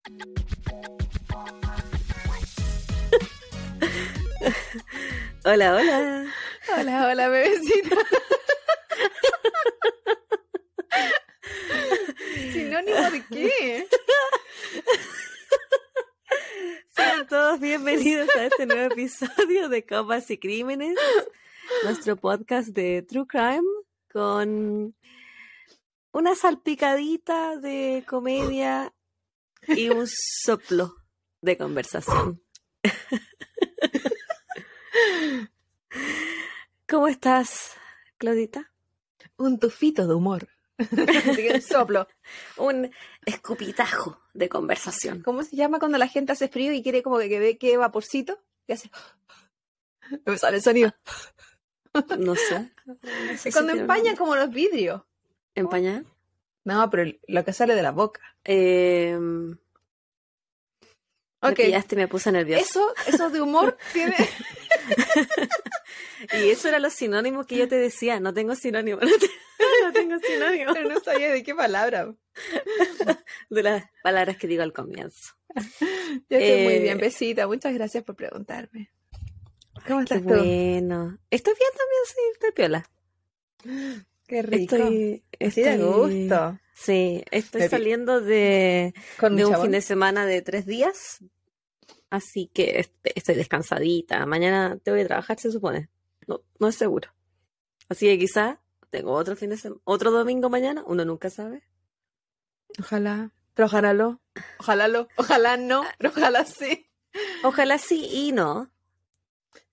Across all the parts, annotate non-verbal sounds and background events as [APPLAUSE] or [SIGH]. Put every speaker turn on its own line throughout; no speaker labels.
[LAUGHS] Hola, hola.
Hola, hola, bebecita. [LAUGHS] ¿Sinónimo de qué?
Sean todos bienvenidos a este nuevo episodio de Copas y Crímenes, nuestro podcast de True Crime con una salpicadita de comedia y un soplo de conversación. ¿Cómo estás, Claudita?
Un tufito de humor. [LAUGHS] un soplo.
Un escupitajo de conversación.
¿Cómo se llama cuando la gente hace frío y quiere como que ve que vaporcito? Y hace... [LAUGHS] Me sale el sonido.
No sé.
Cuando empañan como los vidrios.
¿Empañan?
No, pero lo que sale de la boca.
Eh, Ok. Ya este me puse nerviosa.
Eso, eso de humor [LAUGHS] tiene.
y eso era los sinónimos que yo te decía. No tengo sinónimo. [LAUGHS] No, tengo sinónimo.
Pero no sabía de qué palabra.
De las palabras que digo al comienzo.
Yo estoy muy bien, eh, besita. Muchas gracias por preguntarme. ¿Cómo estás tú?
Bueno. Estoy bien también, sí, estoy piola.
Qué rico.
Estoy,
estoy de gusto.
Sí, estoy saliendo de, de un fin de semana de tres días, así que estoy descansadita. Mañana te voy a trabajar, se supone. No, no es seguro. Así que quizá tengo otro fin de semana, otro domingo mañana, uno nunca sabe.
Ojalá, pero ojalá lo, ojalá lo, ojalá no, pero ojalá sí.
Ojalá sí y no.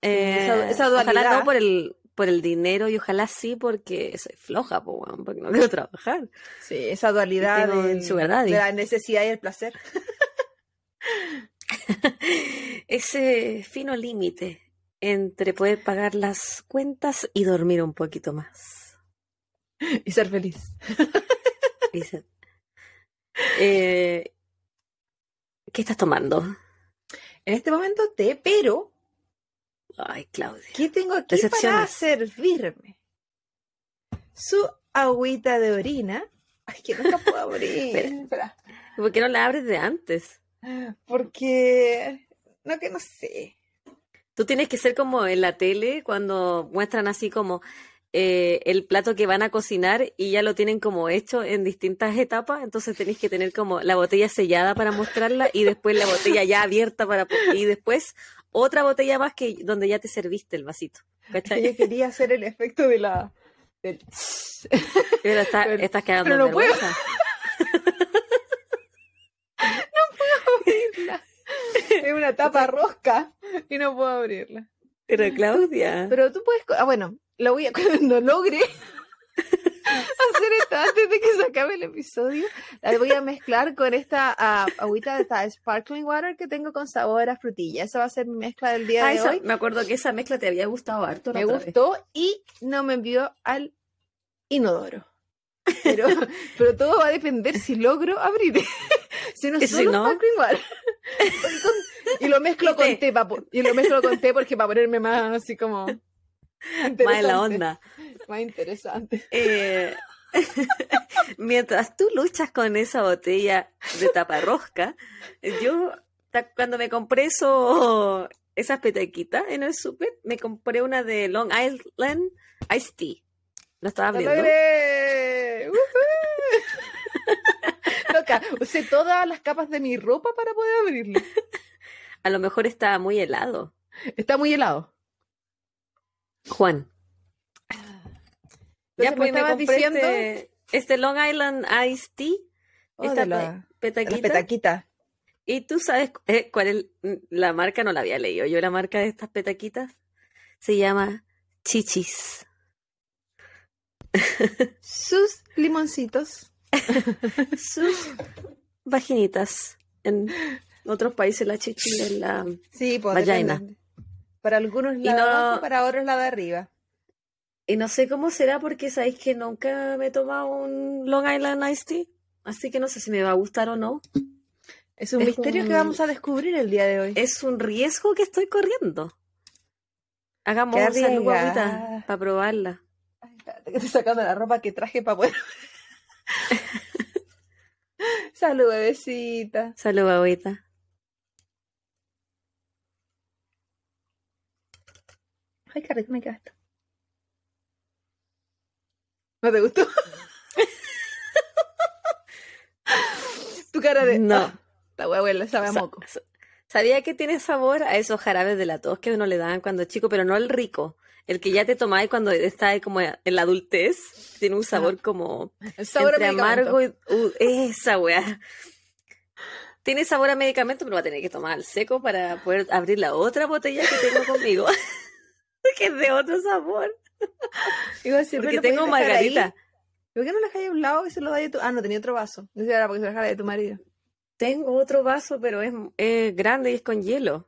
esa, esa dualidad.
Ojalá no por el, por el dinero y ojalá sí porque soy floja, porque no quiero trabajar.
Sí, esa dualidad de la necesidad y el placer. [LAUGHS]
Ese fino límite entre poder pagar las cuentas y dormir un poquito más.
Y ser feliz. [LAUGHS]
Eh, ¿Qué estás tomando?
En este momento té, pero
Ay, Claudia.
¿Qué tengo aquí para servirme? Su agüita de orina. Ay, que la puedo abrir. [LAUGHS]
Espera. ¿Por qué no la abres de antes?
Porque. No, que no sé.
Tú tienes que ser como en la tele cuando muestran así como eh, el plato que van a cocinar y ya lo tienen como hecho en distintas etapas, entonces tenéis que tener como la botella sellada para mostrarla y después la botella ya abierta para y después otra botella más que donde ya te serviste el vasito.
¿cachai? Yo quería hacer el efecto de la. Del... [LAUGHS]
Pero, está, estás quedando no vergüenza.
no puedo abrirla. [LAUGHS] Es una tapa rosca y no puedo abrirla.
Pero Claudia.
Pero tú puedes. Ah, bueno, lo voy a. [LAUGHS] Cuando logre hacer esto antes de que se acabe el episodio. La voy a mezclar con esta uh, agüita de esta sparkling water que tengo con sabor a frutilla. Esa va a ser mi mezcla del día ah, de hoy.
Me acuerdo que esa mezcla te había gustado harto.
Me gustó y no me envió al inodoro. Pero, pero todo va a depender si logro abrir. [LAUGHS] si no, solo no? sparkling water. [LAUGHS] y lo mezclo con té, y lo mezclo con té porque para ponerme más así como
más en la onda.
Más interesante.
Eh, [LAUGHS] mientras tú luchas con esa botella de taparrosca, yo cuando me compré eso, esas petaquitas en el súper, me compré una de Long Island Iced Tea. ¿Lo estaba abriendo?
Loca, usé todas las capas de mi ropa para poder abrirlo. [LAUGHS]
A lo mejor está muy helado.
Está muy helado.
Juan. ya pues me compré diciendo... Este, este, Long Island Iced Tea.
Oh, esta la, petaquita.
¿Y tú sabes eh, cuál es la marca? No la había leído. Yo la marca de estas petaquitas se llama Chichis.
Sus limoncitos. [LAUGHS]
Sus vaginitas. En otros países la chichi es la
sí, pues,
vagina.
Para algunos la de abajo, para otros la de arriba.
Y no sé cómo será porque sabéis que nunca me he tomado un Long Island Iced Tea. Así que no sé si me va a gustar o no.
Es un misterio que vamos a descubrir el día de hoy.
Es un riesgo que estoy corriendo. Hagamos una para probarla.
Ay, espérate que estoy sacando la ropa que traje para poder. [LAUGHS] Salud, bebecita.
Salud, abuelita.
Ay, qué rico me queda esto. ¿No te gustó? [LAUGHS] tu cara de.
No.
Ah, la hueá sabe a
Sa-
moco.
sa- Sabía que tiene sabor a esos jarabes de la tos que uno le daban cuando chico, pero no el rico. El que ya te tomáis cuando está como en la adultez. Tiene un sabor como
El sabor
entre amargo y uh, esa weá. Tiene sabor a medicamento, pero va a tener que tomar al seco para poder abrir la otra botella que tengo conmigo. [LAUGHS] [LAUGHS] que es de otro sabor. [LAUGHS]
Digo,
Porque tengo margarita.
¿Por qué no la dejáis a un lado y se lo dais a tu... Ah, no, tenía otro vaso. No sé, era porque se lo dejara de tu marido.
Tengo otro vaso, pero es, es grande y es con hielo.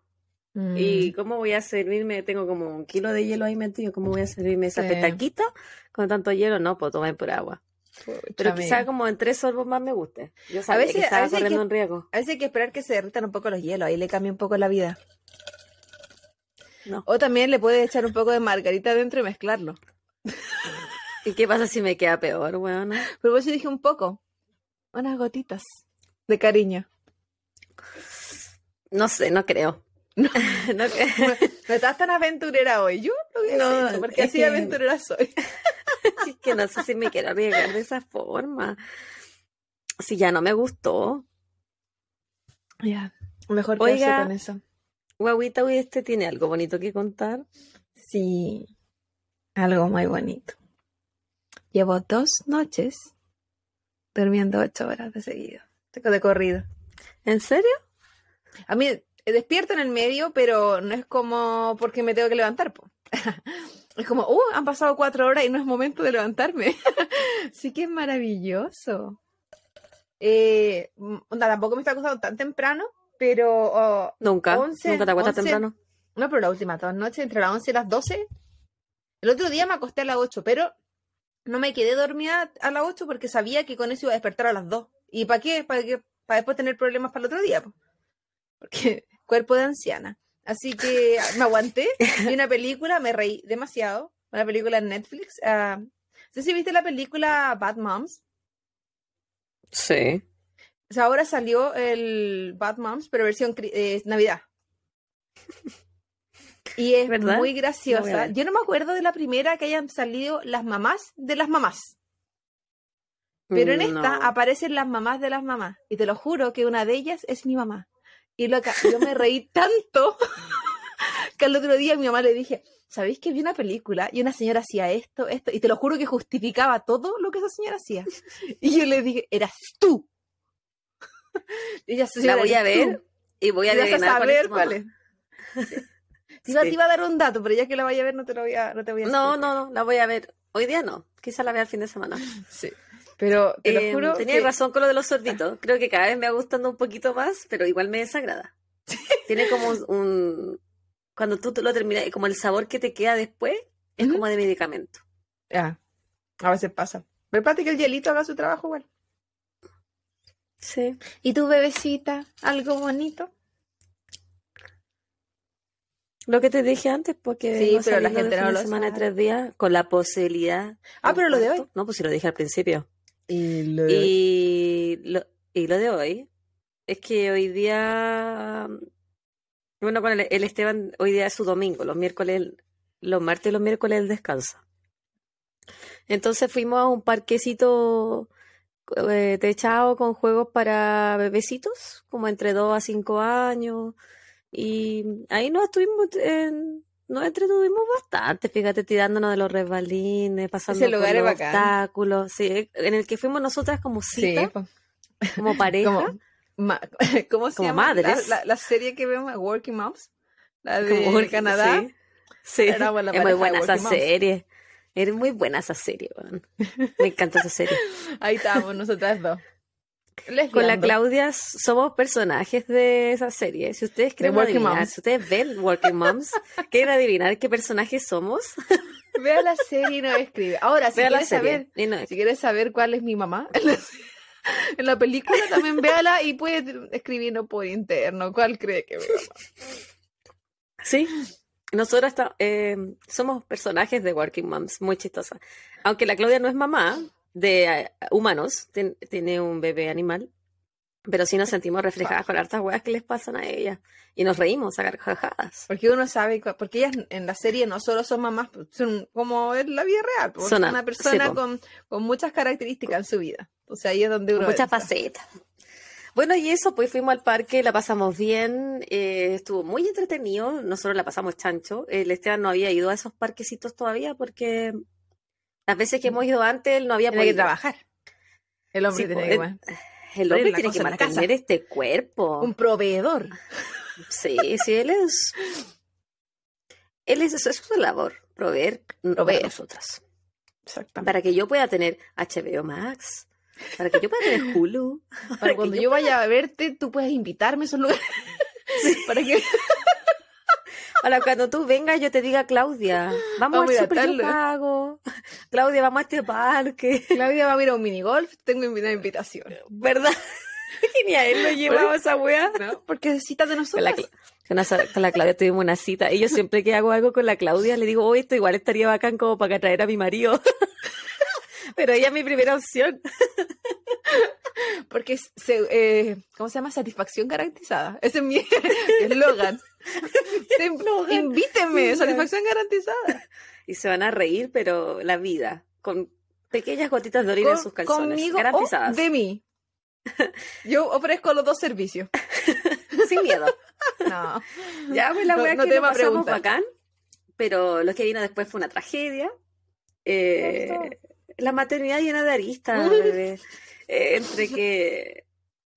Mm.
¿Y cómo voy a servirme? Tengo como un kilo de hielo ahí metido. ¿Cómo voy a servirme esa
Sí.
petaquita con tanto hielo? No, puedo tomar por agua.
Pucha,
Pero quizá como en tres sorbos más me guste. Yo sabía
veces-
que
a
estaba
veces
corriendo
que-
un riesgo.
A veces hay que esperar que se derritan un poco los hielos, ahí le cambia un poco la vida.
No.
O también le puedes echar un poco de margarita adentro y mezclarlo. [LAUGHS]
¿Y qué pasa si me queda peor, weón?
Pero vos sí dije un poco. Unas gotitas de cariño.
No sé, no creo. no [LAUGHS] [LAUGHS] creo.
No estás tan aventurera hoy. Yo
No,
hacer, porque así
que-
aventurera soy.
Es que no sé si me quiero arriesgar de esa forma. Si ya no me gustó.
Ya. Mejor
Oiga.
quedarse con eso.
Guaguita, hoy este tiene algo bonito que contar.
Sí. Algo muy bonito. Llevo dos noches durmiendo ocho horas de seguido. De corrido.
¿En serio?
A mí eh, despierto en el medio, pero no es como porque me tengo que levantar. po. [LAUGHS] Es como, uh, han pasado cuatro horas y no es momento de levantarme. [LAUGHS] sí que es maravilloso. Eh, onda, tampoco me está acostando tan temprano, pero oh,
Nunca. Nunca te acuestas temprano.
no, pero las últimas dos noches, entre las 11 y las 12. El otro día me acosté a las 8, pero no me quedé dormida a las 8 porque sabía que con eso iba a despertar a las 2. ¿Y para qué? Para que para después tener problemas para el otro día. po. Porque [LAUGHS] cuerpo de anciana. Así que me aguanté, vi una película, me reí demasiado. Una película en Netflix. ah, no sé si viste la película Bad Moms.
Sí.
O sea, ahora salió el Bad Moms, pero versión eh, Navidad. [LAUGHS] Y es
¿Verdad?
muy graciosa. Yo no me acuerdo de la primera que hayan salido las mamás de las mamás. Pero en esta
No.
aparecen las mamás de las mamás. Y te lo juro que una de ellas es mi mamá. Y loca, yo me reí [LAUGHS] tanto [LAUGHS] que al otro día mi mamá le dije, ¿sabéis que vi una película y una señora hacía esto, esto? Y te lo juro que justificaba todo lo que esa señora hacía. Y yo le dije, eras tú. [LAUGHS] Y ella,
La
"Señora,
voy a
eres tú".
ver y voy a
vas a
adivinar cuál es
saber cuál es. [LAUGHS] Te iba,
Sí.
te iba a dar un dato, pero ya que la vaya a ver no te lo voy a, no te voy a
No, no, no, la voy a ver. Hoy día no. Quizá la vea el fin de semana. [LAUGHS]
Sí. Pero te lo
Eh,
juro
tenías
que-
razón con lo de los sorditos. Creo que cada vez me va gustando un poquito más, pero igual me desagrada. Tiene como un, Cuando tú lo terminas, como el sabor que te queda después es como de medicamento.
Ya, a veces pasa. Pero que el hielito haga su trabajo igual.
Sí.
¿Y tu bebecita? ¿Algo bonito?
Lo que te dije antes, porque
Sí,
vengo
pero la gente
de
no lo
de semana de
sabe.
tres días con la posibilidad.
Ah, pero lo de hoy.
No, pues si lo dije al principio.
Y lo
Y lo, y lo de hoy es que hoy día, bueno, con el, el Esteban, hoy día es su domingo, los miércoles, los martes y los miércoles él descansa. Entonces fuimos a un parquecito eh, techado con juegos para bebecitos, como entre 2 a 5 años. Y ahí nos estuvimos, nos entretuvimos bastante, fíjate, tirándonos de los resbalines, pasando
Ese lugar
por
es
los obstáculos, sí, en el que fuimos nosotras como cita, como [LAUGHS] pareja.
como, ma- [LAUGHS] ¿cómo se
Como
llama? La-
madres.
La, la serie que vemos, Working Moms, la de
como
Canadá.
Sí, es muy buena esa serie. Es muy buena esa serie, weón. Me encanta esa serie. [LAUGHS]
Ahí estábamos nosotras dos.
Con la. Claudia somos personajes de esa serie. Si ustedes
Working
adivinar,
Moms.
si ustedes ven Working Moms, [LAUGHS] quieren adivinar qué personajes somos, [LAUGHS]
Vea la serie y nos escribe. Ahora, si quieres saber
no-
Si quieres saber cuál es mi mamá en la, en la película, también véala y puede escribirnos por interno. ¿Cuál cree que es mi mamá?
Sí, nosotras eh, somos personajes de Working Moms, muy chistosas. Aunque la Claudia no es mamá de eh, humanos, ten- tiene un bebé animal. Pero sí nos sentimos reflejadas con hartas weas que les pasan a ellas. Y nos reímos a carcajadas.
Porque uno sabe, porque ellas en la serie no solo son mamás, son como en la vida real. Son una persona con, con, muchas características en su vida. O sea, ahí es donde uno.
Muchas facetas. Bueno, y eso, pues fuimos al parque, la pasamos bien, eh, estuvo muy entretenido, nosotros la pasamos chancho. El Esteban no había ido a esos parquecitos todavía porque las veces que hemos ido antes él no había
podido. que trabajar. El hombre tiene
que. El hombre tiene que mantener este cuerpo.
Un proveedor.
Sí, sí, él es. Él es, es su labor, proveer, proveer. a nosotras. Exactamente. Para que yo pueda tener HBO Max, para que yo pueda tener Hulu.
Para, cuando yo, vaya a verte, tú puedes invitarme a esos lugares. [LAUGHS] Sí. para que. [LAUGHS]
Para cuando tú vengas, yo te diga, Claudia, vamos, vamos al super, yo pago. [LAUGHS] Claudia, vamos a este parque.
Claudia va a ir a un minigolf, tengo una invitación.
¿Verdad? Genial, él lo llevaba esa wea.
¿No? Porque es cita de nosotros.
Con la, con, la, Claudia tuvimos una cita. Y yo siempre que hago algo con la Claudia le digo, oh, esto igual estaría bacán como para atraer a mi marido. Pero ella es mi primera opción. [LAUGHS]
Porque eh, ¿cómo se llama? Satisfacción garantizada. Ese es mi [LAUGHS] [LAUGHS] eslogan. Invíteme, satisfacción garantizada.
Y se van a reír, pero la vida, con pequeñas gotitas de orina en sus calzones. Conmigo garantizadas.
de mí. Yo ofrezco los dos servicios.
Sin miedo. No. Ya, pues la wea no, que pasamos bacán, pero lo que vino después fue una tragedia. Eh, la maternidad llena de aristas, [LAUGHS] bebé. Eh, entre que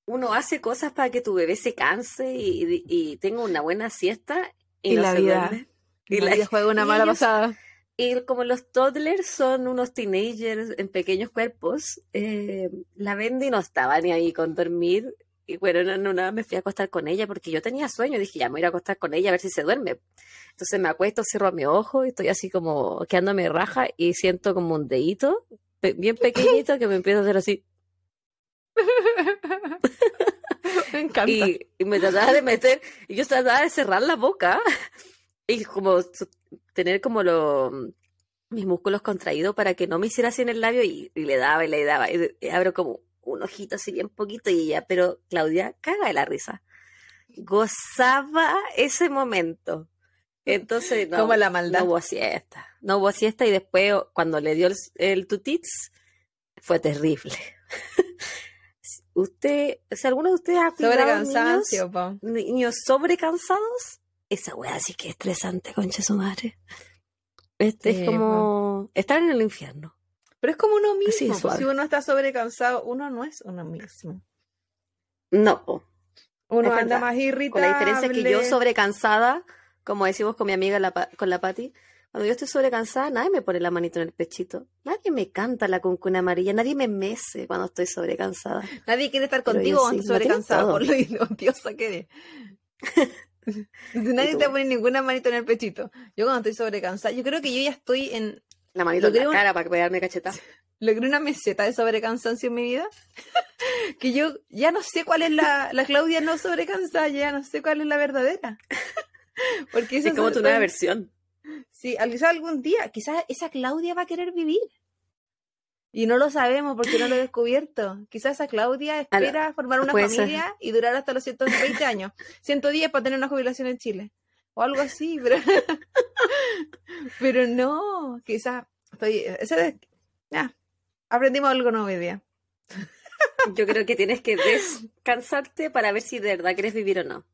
uno hace cosas para que tu bebé se canse y, tenga una buena siesta y, no
la
se
vida, Y la vida juega una mala pasada.
Y como los toddlers son unos teenagers en pequeños cuerpos, eh, la Bendy no estaba ni ahí con dormir. Y bueno, no, no, me fui a acostar con ella porque yo tenía sueño. Dije, ya me voy a acostar con ella a ver si se duerme. Entonces me acuesto, cierro mi ojo y estoy así como quedándome raja y siento como un dedito bien pequeñito que me empieza a hacer así. [LAUGHS]
me encanta.
Y, me trataba de meter, y yo trataba de cerrar la boca y como tener como lo, mis músculos contraídos para que no me hiciera así en el labio y, le daba y le daba. Y, abro como un ojito así bien poquito y ya, pero Claudia caga de la risa. Gozaba ese momento. Entonces, no,
como la maldad.
no hubo siesta. No hubo siesta y después, cuando le dio el, tutits, fue terrible. [LAUGHS] Usted, si alguno de ustedes ha cuidado niños, niños sobrecansados, esa weá sí que es estresante, concha su madre. Este es como estar en el infierno.
Pero es como uno mismo. si uno está sobrecansado, uno no es uno mismo.
No.
Uno anda más irritable. Con
la diferencia que yo sobrecansada como decimos con mi amiga la, con la Patti, cuando yo estoy sobrecansada, nadie me pone la manito en el pechito. Nadie me canta la cuncuna amarilla. Nadie me mece cuando estoy sobrecansada.
Nadie quiere estar contigo cuando estoy sobrecansada, por lo [LAUGHS] odiosa que eres. [LAUGHS] nadie te pone ninguna manito en el pechito. Yo cuando estoy sobrecansada, yo creo que yo ya estoy en...
La manito en la cara para pegarme.
Logré una meseta de sobrecansancio en mi vida. [LAUGHS] que yo ya no sé cuál es la, la Claudia no sobrecansada, ya no sé cuál es la verdadera. [LAUGHS]
Porque es como tu nueva versión.
Sí, quizás algún día, quizás esa Claudia va a querer vivir. Y no lo sabemos porque no lo he [GASPS] descubierto. Quizás esa Claudia espera formar una familia y durar hasta los 120 años. 110 para tener una jubilación en Chile. O algo así, pero, [LAUGHS] pero no, quizás estoy... Ese ya, aprendimos algo nuevo hoy día.
Yo creo que tienes que descansarte para ver si de verdad quieres vivir o no.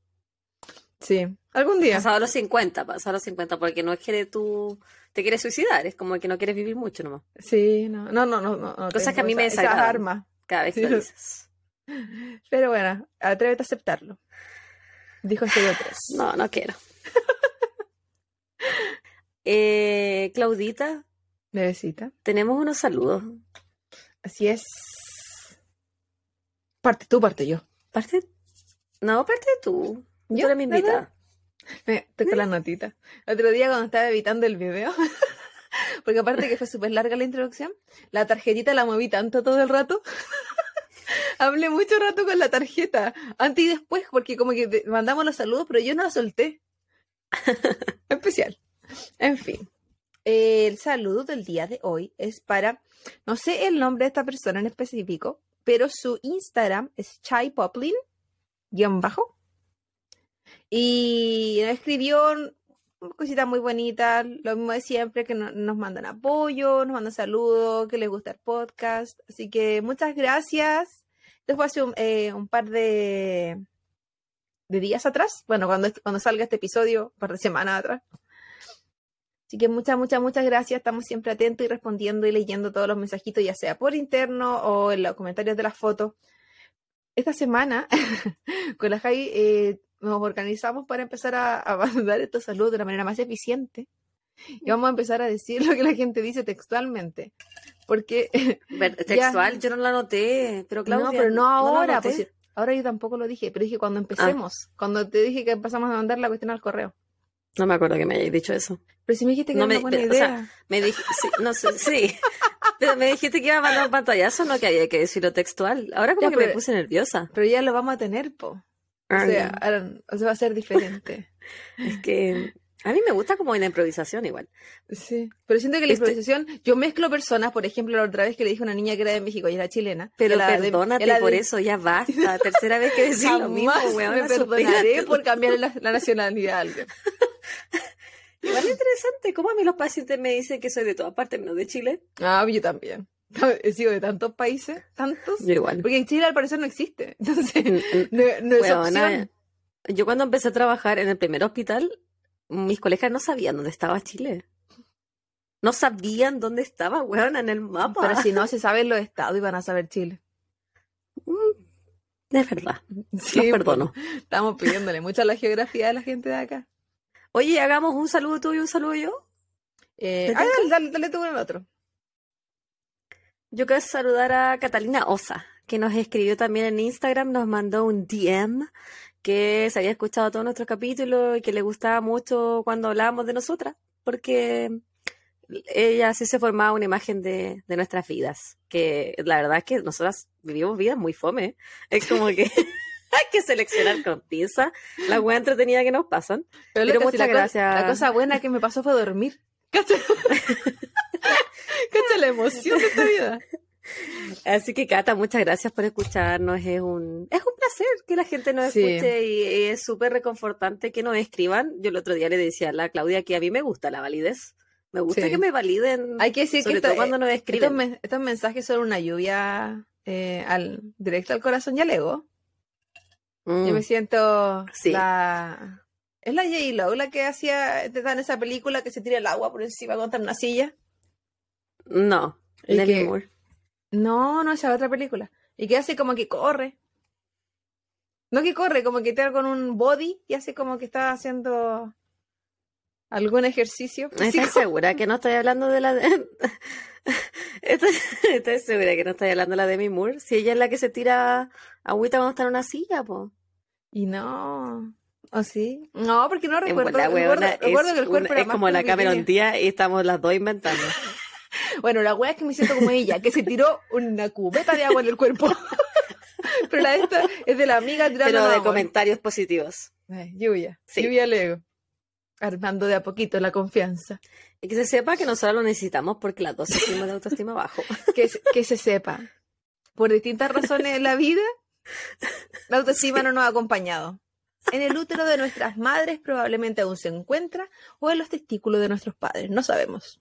Sí, algún día.
Pasado los 50, pasado los 50, porque no es que tú te quieres suicidar, es como que no quieres vivir mucho nomás.
Sí, no, no, no, no.
Cosas que a mí me desagradan. Cada vez que lo dices. [LAUGHS]
Pero bueno, atrévete a aceptarlo. Dijo este tres.
No, no quiero. [LAUGHS] eh, Claudita.
Bebecita.
Tenemos unos saludos.
Así es. Parte tú, parte yo.
Parte. No, parte tú. Yo me invita.
Estoy con la notita. otro día cuando estaba editando el video, [LAUGHS] porque aparte que fue súper larga la introducción, la tarjetita la moví tanto todo el rato. [LAUGHS] Hablé mucho rato con la tarjeta, antes y después, porque como que mandamos los saludos, pero yo no la solté. [LAUGHS] Especial. En fin. El saludo del día de hoy es para, no sé el nombre de esta persona en específico, pero su Instagram es Chai Poplin, guion bajo. Y escribió cositas muy bonitas, lo mismo de siempre, que nos mandan apoyo, nos mandan saludos, que les gusta el podcast. Así que muchas gracias. Fue hace un, eh, par de, de días atrás, bueno, cuando, cuando salga este episodio, un par de semanas atrás. Así que muchas, muchas, muchas gracias. Estamos siempre atentos y respondiendo y leyendo todos los mensajitos, ya sea por interno o en los comentarios de las fotos. Esta semana, [LAUGHS] con la Javi, eh, nos organizamos para empezar a, a mandar estos saludos de la manera más eficiente. Y vamos a empezar a decir [LAUGHS] lo que la gente dice textualmente. Porque. [LAUGHS]
Textual, yo no lo anoté, pero Claudia.
No, pero no ahora. pues, ahora yo tampoco lo dije, pero dije cuando empecemos. Cuando te dije que empezamos a mandar la cuestión al correo.
No me acuerdo que me hayas dicho eso.
Pero si me dijiste que no era una buena idea. O sea,
me dije, sí, no sé, sí. Pero me dijiste que iba a mandar un pantallazo, no que había que decirlo textual. Ahora como que me puse nerviosa.
Pero ya lo vamos a tener, po. O sea, o sea, va a ser diferente.
es que a mí me gusta como en la improvisación igual.
Sí, pero siento que la este improvisación, yo mezclo personas, por ejemplo, la otra vez que le dije a una niña que era de México y era chilena.
Pero perdónate por eso, ya basta. Tercera vez que decís lo mismo, weón.
me perdonaré por cambiar la, nacionalidad [LAUGHS]
Igual es interesante, como a mí los pacientes me dicen que soy de todas partes menos de Chile.
Ah, yo también. [LAUGHS] He sido de tantos países, tantos.
Yo igual.
Porque en Chile al parecer no existe. [LAUGHS] Entonces, no, es opción.
Yo cuando empecé a trabajar en el primer hospital, mis colegas no sabían dónde estaba Chile. No sabían dónde estaba, weón, en el mapa.
Pero si no se saben los estados, iban a saber Chile.
Mm, es verdad. Sí, Los perdono.
Estamos pidiéndole mucho a la geografía de la gente de acá.
Oye, hagamos un saludo tú y un saludo yo.
Eh, ah, dale, dale, dale tú el otro.
Yo quiero saludar a Catalina Osa, que nos escribió también en Instagram, nos mandó un DM que se había escuchado todos nuestros capítulos y que le gustaba mucho cuando hablábamos de nosotras, porque ella sí se formaba una imagen de, nuestras vidas, que la verdad es que nosotras vivimos vidas muy fome, es como que [LAUGHS] hay que seleccionar con pinza la buena entretenida que nos pasan. Pero, muchas gracias.
la cosa buena que me pasó fue dormir. [LAUGHS] ¿Cacha? [LAUGHS] la emoción de esta vida?
Así que Cata, muchas gracias por escucharnos. Es un, es un placer que la gente nos escuche y, es súper reconfortante que nos escriban. Yo el otro día le decía a la Claudia que a mí me gusta la validez. Me gusta que me validen.
Hay que decir
que cuando nos escriben.
Estos, mensajes son una lluvia eh, al, directo al corazón y al ego. Yo me mm. siento la... ¿Es la J. Lo la que hacía en esa película que se tira el agua por encima contra una silla?
No, Demi Moore.
No, no, esa otra película. Y que hace como que corre. No que corre, como que está con un body y hace como que está haciendo algún ejercicio.
¿Estás segura que no estoy hablando de la de... [LAUGHS] ¿Estás, segura que no estoy hablando de la Demi Moore? Si ella es la que se tira agüita cuando está en una silla, po.
Y no. ¿O sí? No, porque no recuerdo. recuerdo, recuerdo que el cuerpo
es como la Cameron Díaz y estamos las dos inventando. [LAUGHS] [LAUGHS]
Bueno, la wea es que me siento como ella, que se tiró una cubeta de agua en el cuerpo. [LAUGHS] Pero la de esta es de la amiga
tirando Pero de comentarios positivos.
lluvia. Lluvia Lego. Armando de a poquito la confianza.
Y que se sepa que nosotros lo necesitamos porque las dos sentimos de autoestima bajo. [LAUGHS]
que, que se sepa. Por distintas razones en la vida, la autoestima no nos ha acompañado. En el útero de nuestras madres probablemente aún se encuentra o en los testículos de nuestros padres, no sabemos.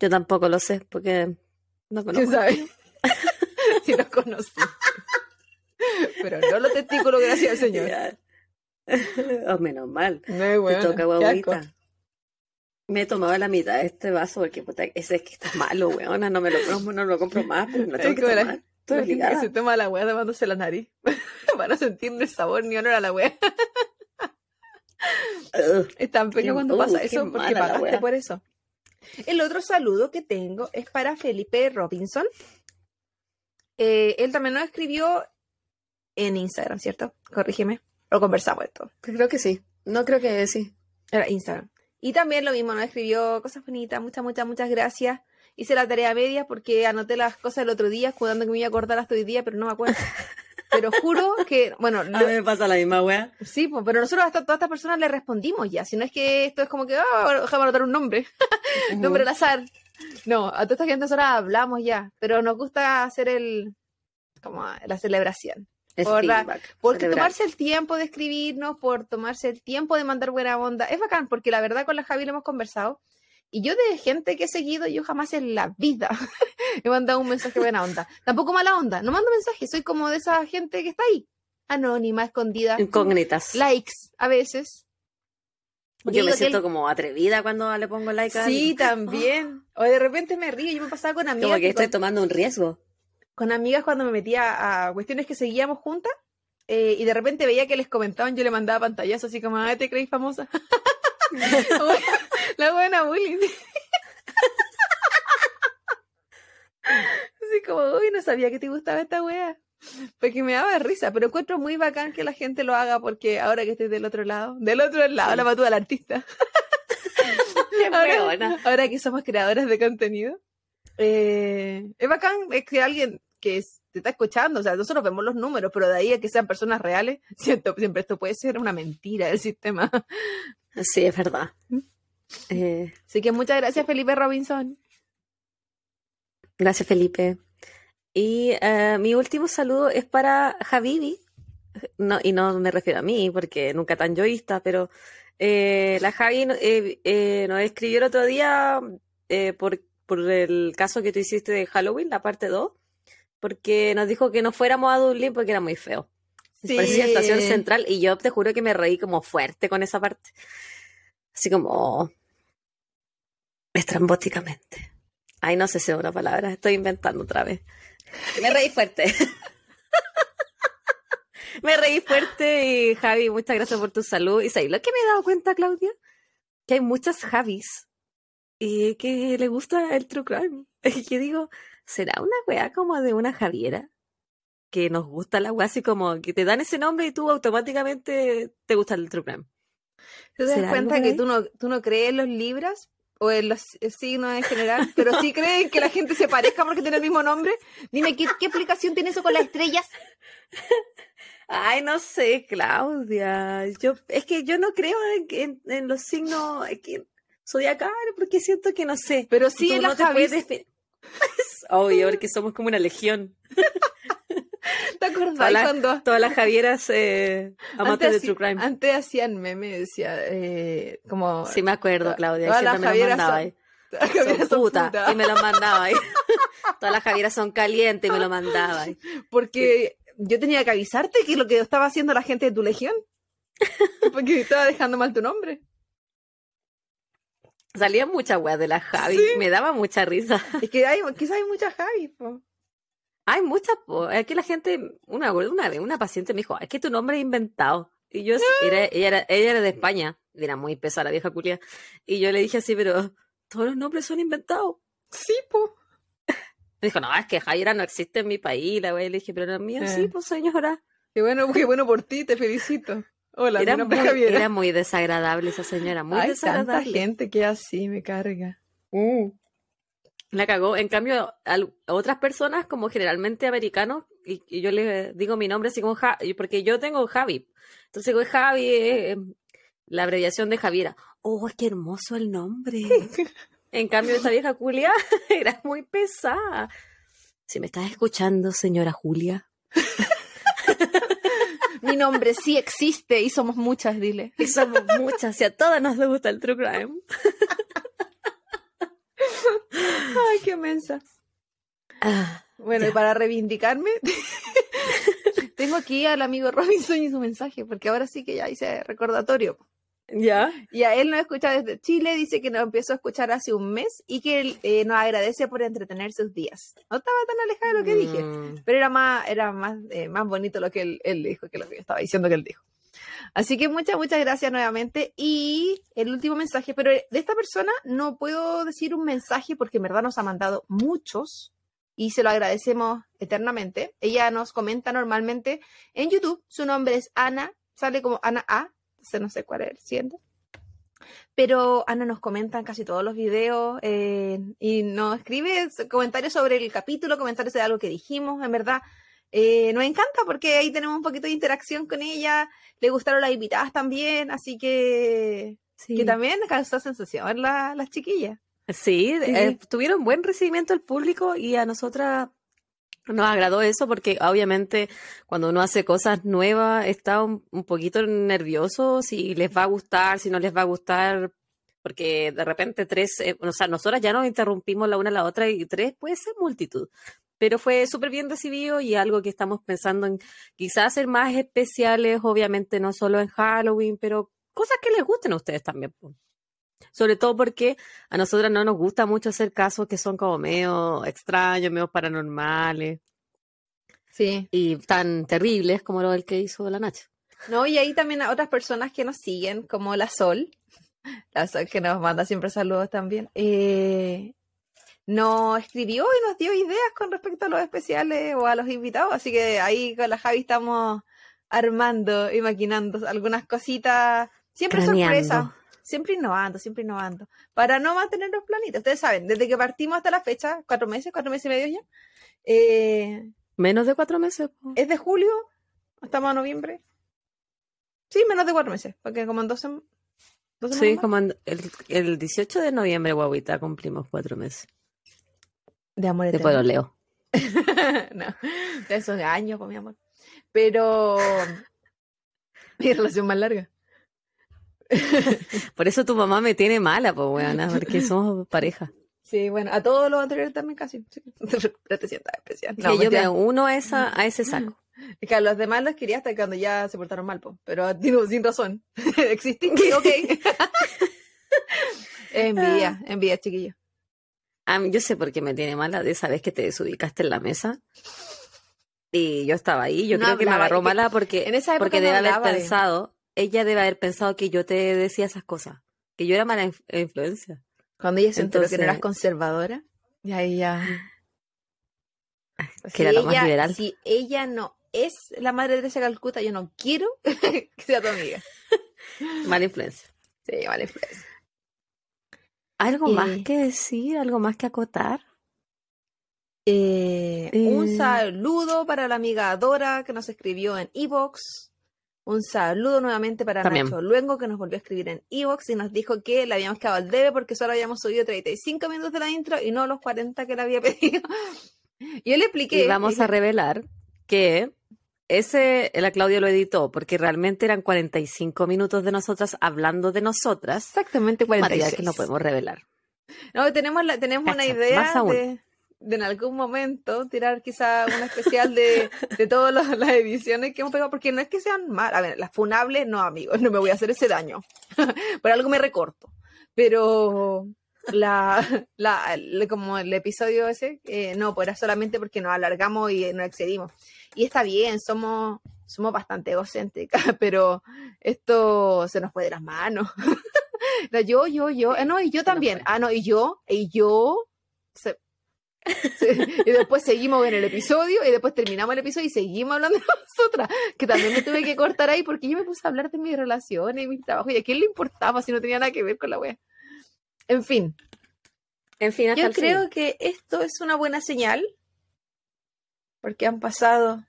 Yo tampoco lo sé, porque no conozco.
¿Quién si los conocí. Pero no los testículos, gracias al Señor. [LAUGHS]
Oh, menos mal. No bueno, Te toca guaguita. Me he tomado la mitad de este vaso porque puta, ese es que está malo, weona. No me lo compro, no lo compro más, pero no tengo que tomar.
Estoy que se toma la weá tomándose la nariz. [LAUGHS] Para sentir el sabor ni honor a la weá. es tan pequeño cuando pasa eso porque pagaste por eso. El otro saludo que tengo es para Felipe Robinson. Eh, él también nos escribió en Instagram, ¿cierto? Corrígeme. Lo conversamos esto.
Creo que sí. No creo que sí.
Era Instagram. Y también lo mismo, nos escribió cosas bonitas. Muchas, muchas, muchas gracias. Hice la tarea media porque anoté las cosas el otro día, cuidando que me iba a acordar hasta hoy día, pero no me acuerdo. [LAUGHS] Pero juro que, bueno.
A mí me pasa la misma wea.
Sí, pues, pero nosotros a todas estas personas le respondimos ya. Si no es que esto es como que, ah, déjame anotar un nombre. [LAUGHS] nombre al azar. No, a toda esta gente nosotros hablamos ya, pero nos gusta hacer el como la celebración. por, porque tomarse el tiempo de escribirnos, por tomarse el tiempo de mandar buena onda, es bacán, porque la verdad con la Javi lo hemos conversado. Y yo de gente que he seguido, yo jamás en la vida [LAUGHS] he mandado un mensaje buena onda. Tampoco mala onda, no mando mensajes, soy como de esa gente que está ahí, anónima, escondida.
Incógnitas.
Likes, a veces.
Yo me siento como atrevida cuando le pongo like a
Sí, también. [GASPS] O de repente me río, yo me pasaba con amigas.
Como que estoy tomando un riesgo.
Con amigas cuando me metía a cuestiones que seguíamos juntas eh, y de repente veía que les comentaban, yo le mandaba pantallas así como, ah, ¿te creéis famosa? [LAUGHS] la buena bullying. así como, uy, no sabía que te gustaba esta wea. Porque me daba risa, pero encuentro muy bacán que la gente lo haga porque ahora que estoy del otro lado, del otro lado, la patúa del artista. [LAUGHS] ahora, ahora, que somos creadores de contenido, eh, es bacán que alguien que te está escuchando, o sea, nosotros vemos los números, pero de ahí a que sean personas reales, siento, siempre esto puede ser una mentira del sistema.
Sí, es verdad.
Eh, Así que muchas gracias, Felipe Robinson.
Gracias, Felipe. Y eh, mi último saludo es para Javibi. No, y no me refiero a mí, porque nunca tan yoísta, pero eh, la Javi eh, nos escribió el otro día por, por, el caso que tú hiciste de Halloween, la parte 2, porque nos dijo que no fuéramos a Dublín porque era muy feo. Sí. Estación central y yo te juro que me reí como fuerte con esa parte. Así como estrambóticamente. Ay, no sé si es una palabra, estoy inventando otra vez. Me reí fuerte. [LAUGHS] me reí fuerte y Javi, muchas gracias por tu salud. Y sabes lo que me he dado cuenta, Claudia, que hay muchas Javis y que le gusta el true crime. [LAUGHS] Y yo digo, ¿será una weá como de una Javiera? Que nos gusta la weá así como que te dan ese nombre y tú automáticamente te gusta el true crime.
¿Te das cuenta que tú no, tú no crees en los libros, o en los signos en general, pero sí creen que la gente se parezca porque tiene el mismo nombre. Dime, ¿qué, qué explicación tiene eso con las estrellas?
Ay, no sé, Claudia. Yo, es que yo no creo en, en, los signos zodiacales porque siento que no sé.
Pero sí en las no [LAUGHS]
Obvio, porque somos como una legión. [LAUGHS]
¿Te acuerdas cuando?
Todas las Javieras eh, amantes de True Crime.
Antes hacían memes, decía, eh, como...
Sí, me acuerdo, Claudia. Todas las [LAUGHS] Javieras son, son, puta, y me lo mandaba. [LAUGHS] todas las Javieras son calientes y me lo mandaba.
Porque yo tenía que avisarte que lo que estaba haciendo la gente de tu legión. Porque estaba dejando mal tu nombre.
Salía mucha weá de la Javi, me daba mucha risa.
Es que hay, quizás hay muchas Javi, po.
Hay muchas, es que la gente, una, una vez, una paciente me dijo, es que tu nombre es inventado. Y yo, era, [GASPS] ella, era, ella era de España, era muy pesada la vieja culia. Y yo le dije así, pero todos los nombres son inventados.
Sí, po.
Me dijo, no, es que Jaira no existe en mi país. La le dije, pero la mía sí, pues señora.
Qué bueno, qué bueno por ti, te felicito. Hola,
era, muy, era muy desagradable esa señora, muy Hay desagradable.
Tanta gente que así me carga.
Uh la cagó. En cambio, a otras personas, como generalmente americanos, y, yo les digo mi nombre así como Javi, porque yo tengo Javi. Entonces digo, Javi es la abreviación de Javiera. ¡Oh, qué hermoso el nombre! [LAUGHS] en cambio, esa vieja Julia [LAUGHS] era muy pesada. Si me estás escuchando, señora Julia. [LAUGHS]
Mi nombre sí existe y somos muchas, dile.
Y somos muchas, y a todas nos gusta el true crime.
Ay, qué mensa. Ah, bueno, y para reivindicarme, [LAUGHS] tengo aquí al amigo Robinson y su mensaje, porque ahora sí que ya hice recordatorio.
Ya.
Y a él nos escucha desde Chile, dice que nos empezó a escuchar hace un mes y que él, eh, nos agradece por entretener sus días. No estaba tan alejado de lo que dije, mm. pero era más, era más, eh, más bonito lo que él, él dijo que lo que yo estaba diciendo que él dijo. Así que muchas, muchas gracias nuevamente. Y el último mensaje, pero de esta persona no puedo decir un mensaje porque en verdad nos ha mandado muchos y se lo agradecemos eternamente. Ella nos comenta normalmente en YouTube, su nombre es Ana, sale como Ana A, no sé cuál es el Pero Ana nos comenta en casi todos los videos eh, y nos escribe comentarios sobre el capítulo, comentarios de algo que dijimos, en verdad eh, nos encanta porque ahí tenemos un poquito de interacción con ella, le gustaron las invitadas también, así que, que también causó sensación la, las chiquillas.
Sí, eh, tuvieron buen recibimiento el público y a nosotras nos agradó eso porque obviamente cuando uno hace cosas nuevas está un, poquito nervioso si les va a gustar, si no les va a gustar, porque de repente tres, eh, o sea, nosotras ya nos interrumpimos la una a la otra y tres puede ser multitud. Pero fue súper bien recibido y algo que estamos pensando en quizás hacer más especiales, obviamente no solo en Halloween, pero cosas que les gusten a ustedes también. Sobre todo porque a nosotras no nos gusta mucho hacer casos que son como medio extraños, medio paranormales.
Sí.
Y tan terribles como lo del que hizo la Nacha.
No, y ahí también a otras personas que nos siguen, como la Sol, [LAUGHS] la Sol que nos manda siempre saludos también, eh, nos escribió y nos dio ideas con respecto a los especiales o a los invitados, así que ahí con la Javi estamos armando y maquinando algunas cositas, siempre sorpresa siempre innovando, siempre innovando, para no mantener los planitos. Ustedes saben, desde que partimos hasta la fecha, cuatro meses, cuatro meses y medio ya. Eh,
menos de cuatro meses.
Es de julio, estamos a noviembre. Sí, menos de cuatro meses, porque como en dos, semanas.
Sí, como el, el 18 de noviembre, guaguita, cumplimos cuatro meses.
De amor
Después lo leo. [LAUGHS]
no, de esos años, pues, mi amor. Pero mi relación más larga.
Por eso tu mamá me tiene mala, pues, weona, porque [LAUGHS] somos pareja.
Sí, bueno, a todos los anteriores también casi. Pero [LAUGHS] te sientas especial.
No, yo me uno a, esa, a ese saco.
Es que a los demás los quería hasta cuando ya se portaron mal, po. pero digo, sin razón. Existí, ok. envidia, envidia, chiquillo.
Yo sé por qué me tiene mala de esa vez que te desubicaste en la mesa. Y yo estaba ahí, yo creo que me agarró mala porque, en esa porque debe haber pensado, ella debe haber pensado que yo te decía esas cosas, que yo era mala influencia.
Cuando ella se enteró que no eras conservadora, y ahí ya...
Que era lo más liberal.
Si ella no es la madre de Teresa Calcuta, yo no quiero [LAUGHS] que sea tu amiga. [LAUGHS]
mala influencia.
Sí, mala influencia.
¿Algo más eh, que decir? ¿Algo más que acotar?
Eh, un eh. saludo para la amiga Dora que nos escribió en Evox. Un saludo nuevamente para Nacho Luengo, que nos volvió a escribir en Evox y nos dijo que le habíamos quedado al debe porque solo habíamos subido 35 minutos de la intro y no los 40 que le había [LAUGHS] pedido. Yo le expliqué.
Y vamos a [LAUGHS] revelar que ese, la Claudia lo editó porque realmente eran 45 minutos de nosotras hablando de nosotras.
Exactamente 46.
que no podemos revelar.
No, tenemos, la, tenemos una idea de, de en algún momento tirar quizá una especial de, de todas las, ediciones que hemos pegado, porque no es que sean mal, a ver, las funables, no, amigos, no me voy a hacer ese daño, [LAUGHS] por algo me recorto, pero la, la, como el episodio ese, eh, no, pues era solamente porque nos alargamos y nos excedimos. Y está bien, somos, somos bastante egocéntricas, [LAUGHS] pero esto se nos fue de las manos. [LAUGHS] yo, yo, yo, eh, no, y yo también, ah, no, y yo, y yo, [LAUGHS] se, y después seguimos en el episodio y después terminamos el episodio y seguimos hablando de nosotras, que también me tuve que cortar ahí porque yo me puse a hablar de mis relaciones y mi trabajo y a quién le importaba si no tenía nada que ver con la wea. En fin.
En fin,
yo creo que esto es una buena señal porque han pasado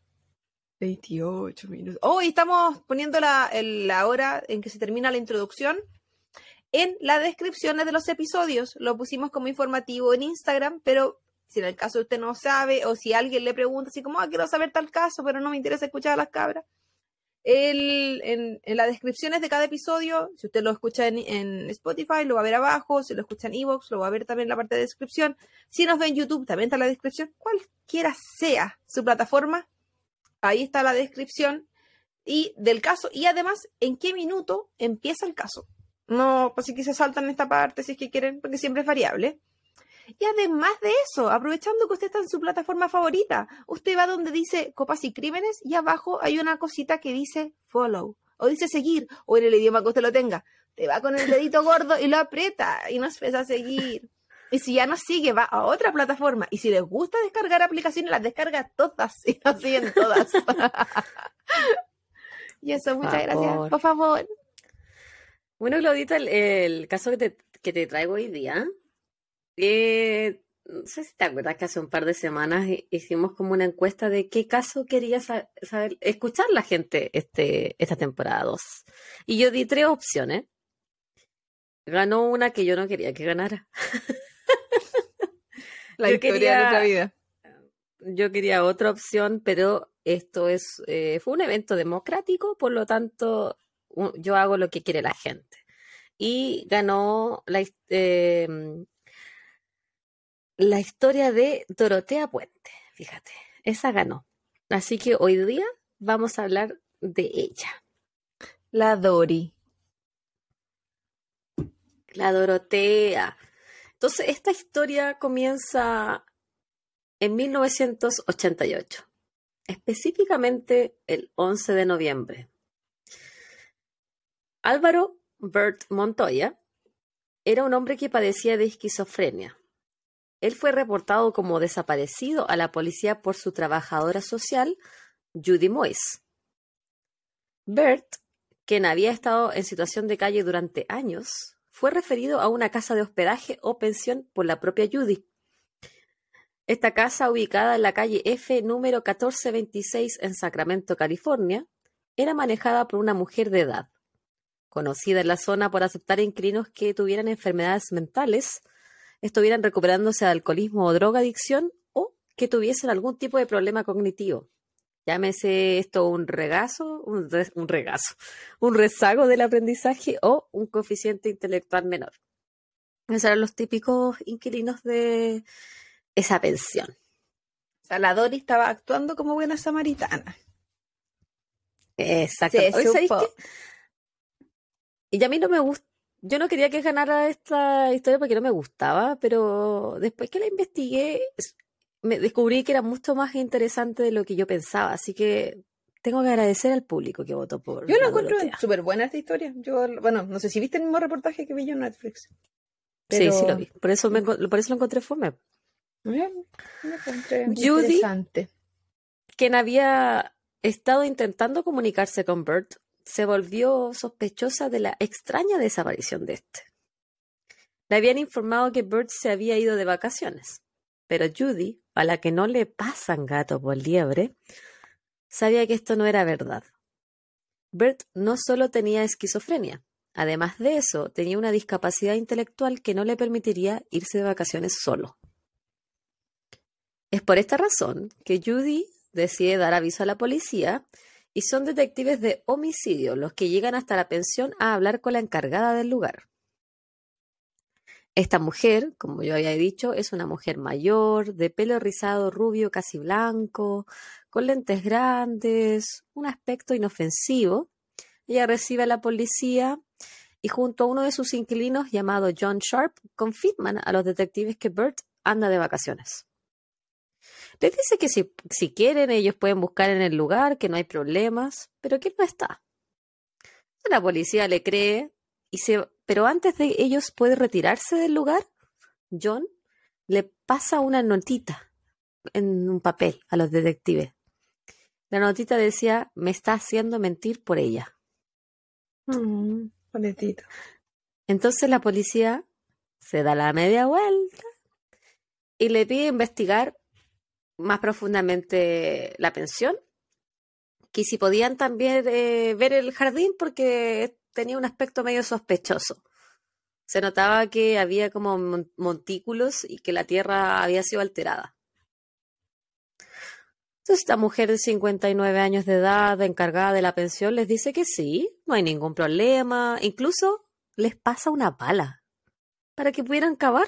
28 minutos. Oh, estamos poniendo la, la hora en que se termina la introducción en las descripciones de los episodios. Lo pusimos como informativo en Instagram, pero si en el caso usted no sabe o si alguien le pregunta así como, ah, quiero saber tal caso, pero no me interesa escuchar a las cabras. El, en, en, las descripciones de cada episodio, si usted lo escucha en, Spotify, lo va a ver abajo, si lo escucha en Evox, lo va a ver también en la parte de descripción. Si nos ve en YouTube, también está la descripción. Cualquiera sea su plataforma, ahí está la descripción y del caso y además en qué minuto empieza el caso. No, pues si que se saltan esta parte si es que quieren, porque siempre es variable. Y además de eso, aprovechando que usted está en su plataforma favorita, usted va donde dice copas y crímenes y abajo hay una cosita que dice follow o dice seguir o en el idioma que usted lo tenga. Te va con el dedito gordo y lo aprieta y nos empieza a seguir. Y si ya nos sigue, va a otra plataforma. Y si les gusta descargar aplicaciones, las descarga todas [LAUGHS] y nos siguen todas. [LAUGHS] y eso, muchas gracias. Por favor.
Bueno, Claudita, el, caso que te, que te traigo hoy día eh, no sé si te acuerdas que hace un par de semanas hicimos como una encuesta de qué caso quería saber, escuchar la gente este, esta temporada 2. Y yo di tres opciones. Ganó una que yo no quería que ganara. [LAUGHS]
La historia de nuestra vida.
Yo quería otra opción, pero esto es eh, fue un evento democrático, por lo tanto yo hago lo que quiere la gente. Y ganó la, em, la historia de Dorotea Puente, fíjate, esa ganó. Así que hoy día vamos a hablar de ella.
La Dori.
La Dorotea. Entonces, esta historia comienza en 1988, específicamente el 11 de noviembre. Álvaro Bert Montoya era un hombre que padecía de esquizofrenia. Él fue reportado como desaparecido a la policía por su trabajadora social, Judy Moyes. Bert, quien había estado en situación de calle durante años, fue referido a una casa de hospedaje o pensión por la propia Judy. Esta casa, ubicada en la calle F número 1426 en Sacramento, California, era manejada por una mujer de edad, conocida en la zona por aceptar inquilinos que tuvieran enfermedades mentales, estuvieran recuperándose de alcoholismo o drogadicción o que tuviesen algún tipo de problema cognitivo. Llámese esto un regazo, un, regazo, un rezago del aprendizaje o un coeficiente intelectual menor. Esos eran los típicos inquilinos de esa pensión.
O sea, la Dori estaba actuando como buena samaritana.
Exacto. Y a mí no me gusta. Yo no quería que ganara esta historia porque no me gustaba, pero después que la investigué, me descubrí que era mucho más interesante de lo que yo pensaba, así que tengo que agradecer al público que votó por.
Yo la encuentro súper buena esta historia. Yo, bueno, no sé si viste el mismo reportaje que vi yo en Netflix.
Sí, sí lo vi. Por eso, me, por eso lo encontré fome.
Bien, me encontré Judy,
quien había estado intentando comunicarse con Bert, se volvió sospechosa de la extraña desaparición de este. Le habían informado que Bert se había ido de vacaciones, pero Judy a la que no le pasan gato por liebre, sabía que esto no era verdad. Bert no solo tenía esquizofrenia, además de eso, tenía una discapacidad intelectual que no le permitiría irse de vacaciones solo. Es por esta razón que Judy decide dar aviso a la policía y son detectives de homicidio los que llegan hasta la pensión a hablar con la encargada del lugar. Esta mujer, como yo había dicho, es una mujer mayor, de pelo rizado rubio casi blanco, con lentes grandes, un aspecto inofensivo. Ella recibe a la policía y junto a uno de sus inquilinos llamado John Sharp confirman a los detectives que Bert anda de vacaciones. Les dice que si, si quieren ellos pueden buscar en el lugar, que no hay problemas, pero que no está. La policía le cree y se pero antes de ellos poder retirarse del lugar, John le pasa una notita en un papel a los detectives. La notita decía, me está haciendo mentir por ella.
Mm,
Entonces la policía se da la media vuelta y le pide investigar más profundamente la pensión, que si podían también eh, ver el jardín porque tenía un aspecto medio sospechoso. Se notaba que había como montículos y que la tierra había sido alterada. Entonces esta mujer de 59 años de edad, encargada de la pensión, les dice que sí, no hay ningún problema. Incluso les pasa una pala para que pudieran cavar.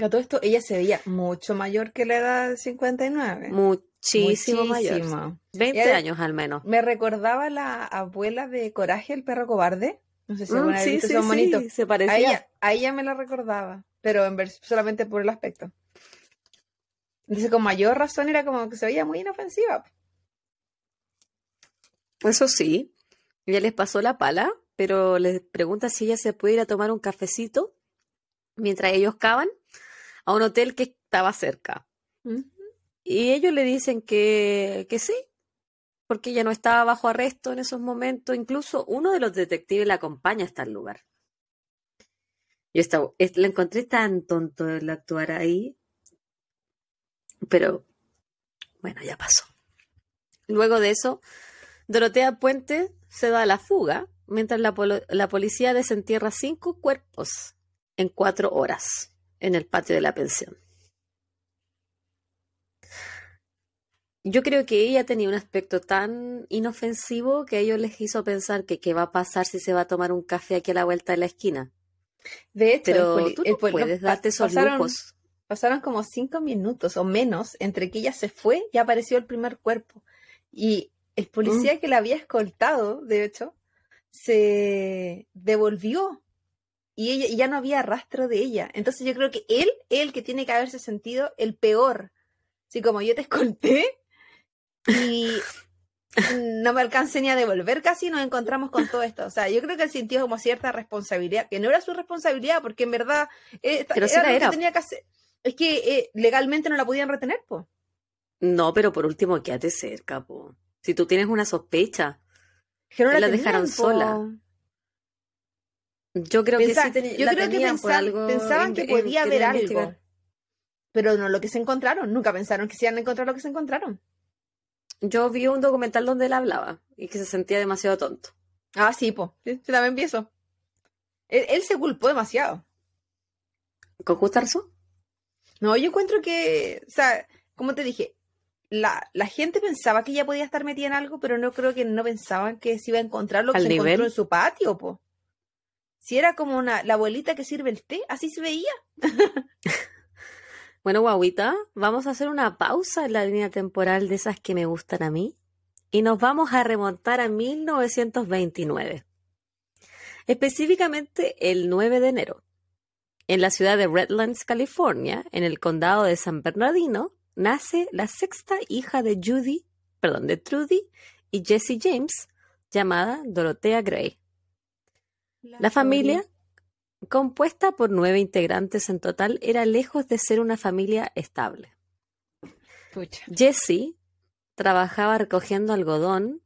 A todo esto, ella se veía mucho mayor que la edad de 59.
Muchísimo, mayor. 20 años al menos.
Me recordaba la abuela de Coraje, el perro cobarde. No sé si
mm, sí, sí, sí, se parecía.
A ella, me la recordaba, pero en solamente por el aspecto. Dice, con mayor razón era como que se veía muy inofensiva.
Eso sí, ella les pasó la pala, pero les pregunta si ella se puede ir a tomar un cafecito mientras ellos cavan a un hotel que estaba cerca. Y ellos le dicen que, que sí, porque ella no estaba bajo arresto en esos momentos. Incluso uno de los detectives la acompaña hasta el lugar. Yo estaba, la encontré tan tonto el actuar ahí, pero bueno, ya pasó. Luego de eso, Dorotea Puente se da a la fuga, mientras la, la policía desentierra cinco cuerpos en cuatro horas en el patio de la pensión. Yo creo que ella tenía un aspecto tan inofensivo que a ellos les hizo pensar que qué va a pasar si se va a tomar un café aquí a la vuelta de la esquina.
De hecho,
Pero tú no el puedes darte esos
pasaron,
lujos.
Pasaron como cinco minutos o menos entre que ella se fue y apareció el primer cuerpo. Y el policía mm. que la había escoltado, de hecho, se devolvió y ella y ya no había rastro de ella. Entonces yo creo que él, él que tiene que haberse sentido el peor. Así como yo te escolté y no me alcancé ni a devolver casi nos encontramos con todo esto. O sea, yo creo que él sintió como cierta responsabilidad, que no era su responsabilidad, porque en verdad eh,
Pero sí
era
la
lo
era.
que tenía que hacer. Es que eh, legalmente no la podían retener, pues.
No, pero por último, quédate cerca, po. Si tú tienes una sospecha,
Que no
La
tenían,
dejaron
po.
sola. Yo creo que sí
yo creo que pensa-
algo.
pensaban
en-
que
en-
podía haber algo.
investigar.
Pero no lo que se encontraron. Nunca pensaron que se iban a encontrar lo que se encontraron.
Yo vi un documental donde él hablaba y que se sentía demasiado tonto.
Ah, sí, pues. Yo también pienso. Él, él se culpó demasiado.
¿Con justa razón?
No, yo encuentro que, o sea, como te dije, la, la gente pensaba que ella podía estar metida en algo, pero no creo que no pensaban que se iba a encontrar lo que
Al
se
nivel.
encontró en su patio, po. Si era como una, la abuelita que sirve el té, así se veía. [LAUGHS]
Bueno, guaguita, vamos a hacer una pausa en la línea temporal de esas que me gustan a mí y nos vamos a remontar a 1929. Específicamente el 9 de enero. En la ciudad de Redlands, California, en el condado de San Bernardino, nace la sexta hija de Judy, perdón, de Trudy y Jesse James, llamada Dorothea Gray. La familia, compuesta por nueve integrantes en total, era lejos de ser una familia estable.
Pucha.
Jesse trabajaba recogiendo algodón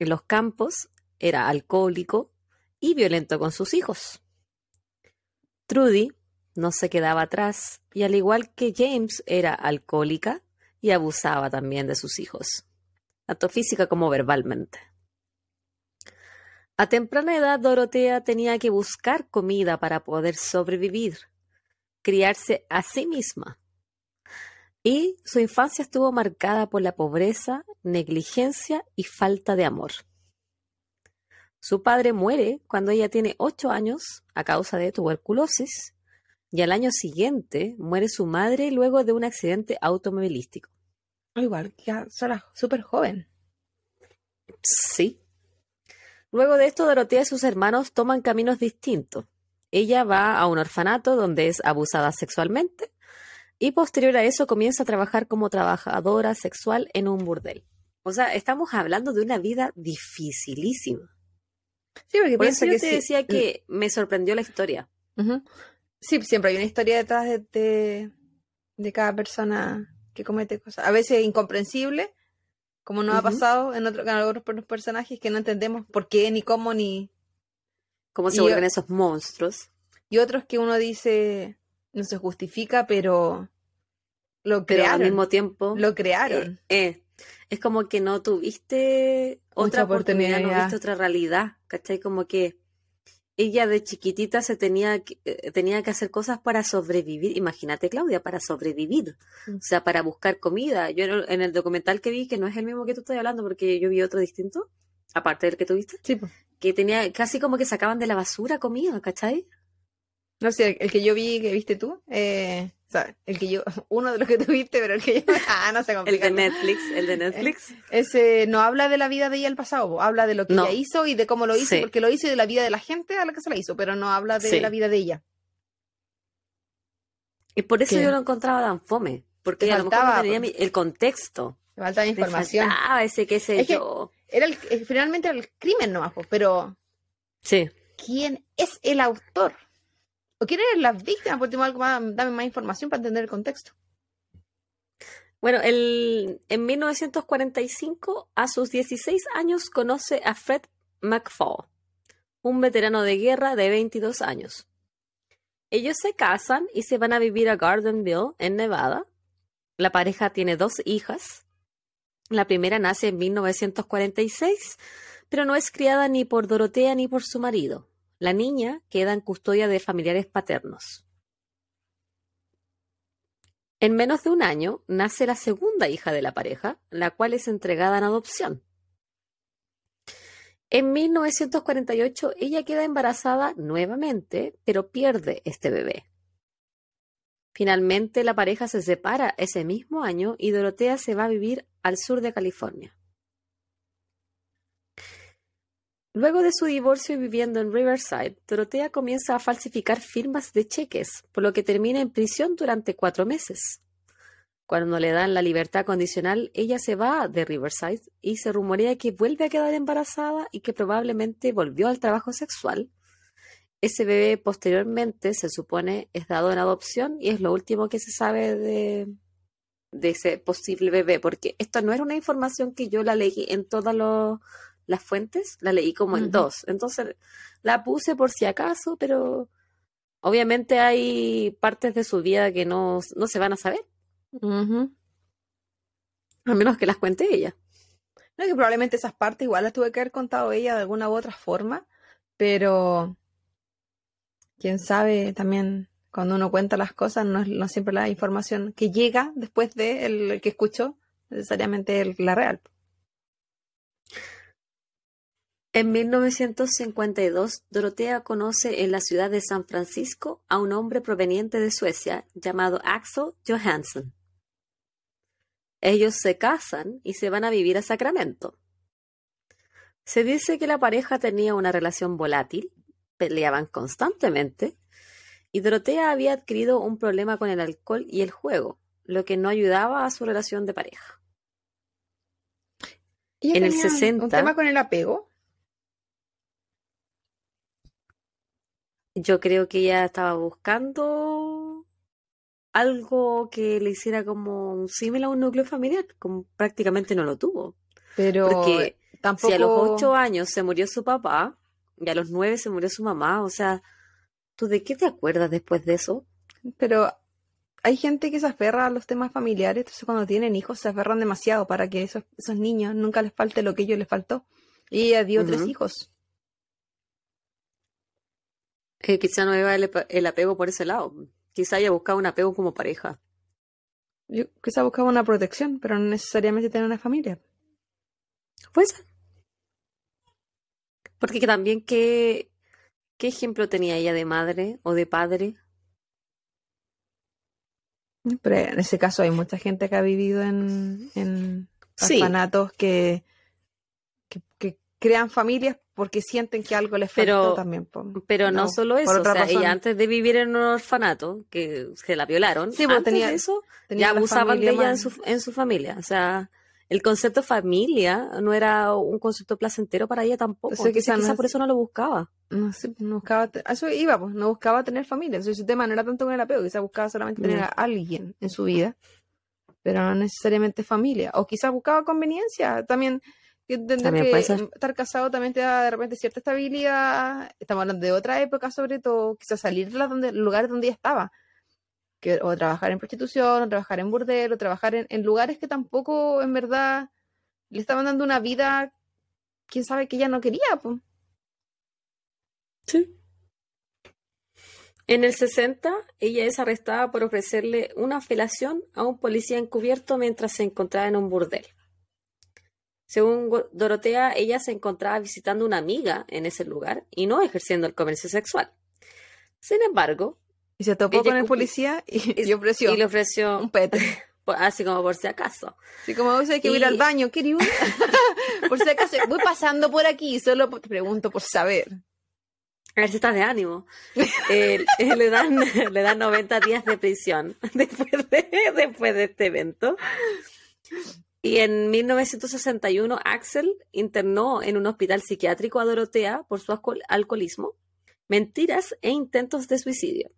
en los campos, era alcohólico y violento con sus hijos. Trudy no se quedaba atrás y al igual que James era alcohólica y abusaba también de sus hijos, tanto física como verbalmente. A temprana edad Dorotea tenía que buscar comida para poder sobrevivir, criarse a sí misma. Y su infancia estuvo marcada por la pobreza, negligencia y falta de amor. Su padre muere cuando ella tiene ocho años a causa de tuberculosis y al año siguiente muere su madre luego de un accidente automovilístico.
Igual, ya sola, súper joven.
Sí. Luego de esto, Dorotea y sus hermanos toman caminos distintos. Ella va a un orfanato donde es abusada sexualmente y posterior a eso comienza a trabajar como trabajadora sexual en un burdel. O sea, estamos hablando de una vida dificilísima.
Sí, porque
Por
piensa
eso yo
que
te
sí-
decía que me sorprendió la historia.
Sí, siempre hay una historia detrás de, de, de cada persona que comete cosas. A veces incomprensible, como nos ha pasado en, otro, en otros per- personajes que no entendemos por qué, ni cómo, ni...
Cómo se
Y-
vuelven esos monstruos.
Y otros que uno dice no se justifica, pero lo
Pero
crearon.
al mismo tiempo...
Lo crearon.
Eh, eh, es como que no tuviste otra
Mucha
oportunidad, no
oportunidad.
viste otra realidad, ¿cachai? Como que ella de chiquitita se tenía que, eh, tenía que hacer cosas para sobrevivir. Imagínate, Claudia, para sobrevivir.
Mm.
O sea, para buscar comida. Yo en el- en el documental que vi, que no es el mismo que tú estás hablando, porque yo vi otro distinto, aparte del que tuviste,
Sí,
que tenía casi como que sacaban de la basura comida, ¿cachai?
No sé, el, el que yo vi, que viste tú, eh, o sea, el que yo, [LAUGHS] uno de los que tú viste, pero el que yo, [LAUGHS] ah, no se
El
complica.
de
¿no?
Netflix, el de Netflix.
Ese no habla de la vida de ella el pasado, habla de lo que
No.
ella hizo y de cómo lo hizo,
Sí.
porque lo hizo y de la vida de la gente a la que se la hizo, pero no habla de
Sí.
la vida de ella.
Y por eso
¿Qué?
yo lo encontraba tan fome, porque
Te
a lo mejor no
faltaba,
tenía mi- el contexto.
Me falta
Me
información.
faltaba ese qué sé
Es que-
yo.
Era el, eh, finalmente era el crimen nomás, pero
Sí.
¿quién es el autor? ¿O quién las víctimas? Por último, más, dame más información para entender el contexto.
Bueno, el, en 1945, a sus 16 años, conoce a Fred McFall, un veterano de guerra de 22 años. Ellos se casan y se van a vivir a Gardenville, en Nevada. La pareja tiene dos hijas. La primera nace en 1946, pero no es criada ni por Dorotea ni por su marido. La niña queda en custodia de familiares paternos. En menos de un año nace la segunda hija de la pareja, la cual es entregada en adopción. En 1948 ella queda embarazada nuevamente, pero pierde este bebé. Finalmente la pareja se separa ese mismo año y Dorotea se va a vivir al sur de California. Luego de su divorcio y viviendo en Riverside, Dorotea comienza a falsificar firmas de cheques, por lo que termina en prisión durante cuatro meses. Cuando le dan la libertad condicional, ella se va de Riverside y se rumorea que vuelve a quedar embarazada y que probablemente volvió al trabajo sexual. Ese bebé posteriormente se supone es dado en adopción y es lo último que se sabe de, ese posible bebé, porque esto no era una información que yo la leí en todos los las fuentes, la leí como en dos. Entonces la puse por si acaso, pero obviamente hay partes de su vida que no, no se van a saber. A menos que las cuente ella.
No, que probablemente esas partes igual las tuve que haber contado ella de alguna u otra forma, pero quién sabe también cuando uno cuenta las cosas, no, no siempre la información que llega después de el, que escuchó necesariamente la real.
En 1952, Dorotea conoce en la ciudad de San Francisco a un hombre proveniente de Suecia llamado Axel Johansson. Ellos se casan y se van a vivir a Sacramento. Se dice que la pareja tenía una relación volátil, peleaban constantemente, y Dorotea había adquirido un problema con el alcohol y el juego, lo que no ayudaba a su relación de pareja.
en el 60, un tema con el apego.
Yo creo que ella estaba buscando algo que le hiciera como un símil a un núcleo familiar, como prácticamente no lo tuvo. Pero Porque tampoco... si a los ocho años se murió su papá y a los nueve se murió su mamá, o sea, ¿tú de qué te acuerdas después de eso?
Pero hay gente que se aferra a los temas familiares, entonces cuando tienen hijos se aferran demasiado para que esos, esos niños nunca les falte lo que ellos les faltó. Y ella dio tres hijos.
Que quizá no iba el, apego por ese lado. Quizá haya buscado un apego como pareja.
Yo quizá buscaba una protección, pero no necesariamente tener una familia.
Pues. Porque también, ¿qué, ¿qué ejemplo tenía ella de madre o de padre?
Pero en ese caso hay mucha gente que ha vivido en, en orfanatos que, que, crean familias porque sienten que algo les falta también.
Pero no, solo eso, o sea, ella antes de vivir en un orfanato, que se la violaron, sí, antes tenía, de eso, ya abusaban de ella en su, en su familia. O sea, el concepto familia no era un concepto placentero para ella tampoco. O quizás por eso no lo buscaba.
No no buscaba, eso iba, pues, no buscaba tener familia. Entonces su tema no era tanto con el apego, quizás buscaba solamente tener a alguien en su vida, pero no necesariamente familia. O quizás buscaba conveniencia. También entender que estar casado también te da de repente cierta estabilidad. Estamos hablando de otra época, sobre todo, quizás salir de donde, lugares donde ella estaba. Que, o trabajar en prostitución, o trabajar en burdel, o trabajar en, lugares que tampoco, en verdad, le estaban dando una vida, quién sabe, que ella no quería. Pues.
Sí. En el 60, ella es arrestada por ofrecerle una felación a un policía encubierto mientras se encontraba en un burdel. Según Dorotea, ella se encontraba visitando una amiga en ese lugar y no ejerciendo el comercio sexual. Sin embargo,
y se topó con el policía y, [LAUGHS] le ofreció,
y le ofreció
un pet. [LAUGHS]
Así como por si acaso.
Así como hay que ir al baño, ¿qué [LAUGHS] por si acaso, voy pasando por aquí, solo te pregunto por saber.
A ver si estás de ánimo. Eh, eh, le, dan, le dan 90 días de prisión después de, después de este evento. Y en 1961, Axel internó en un hospital psiquiátrico a Dorotea por su alcoholismo, mentiras e intentos de suicidio.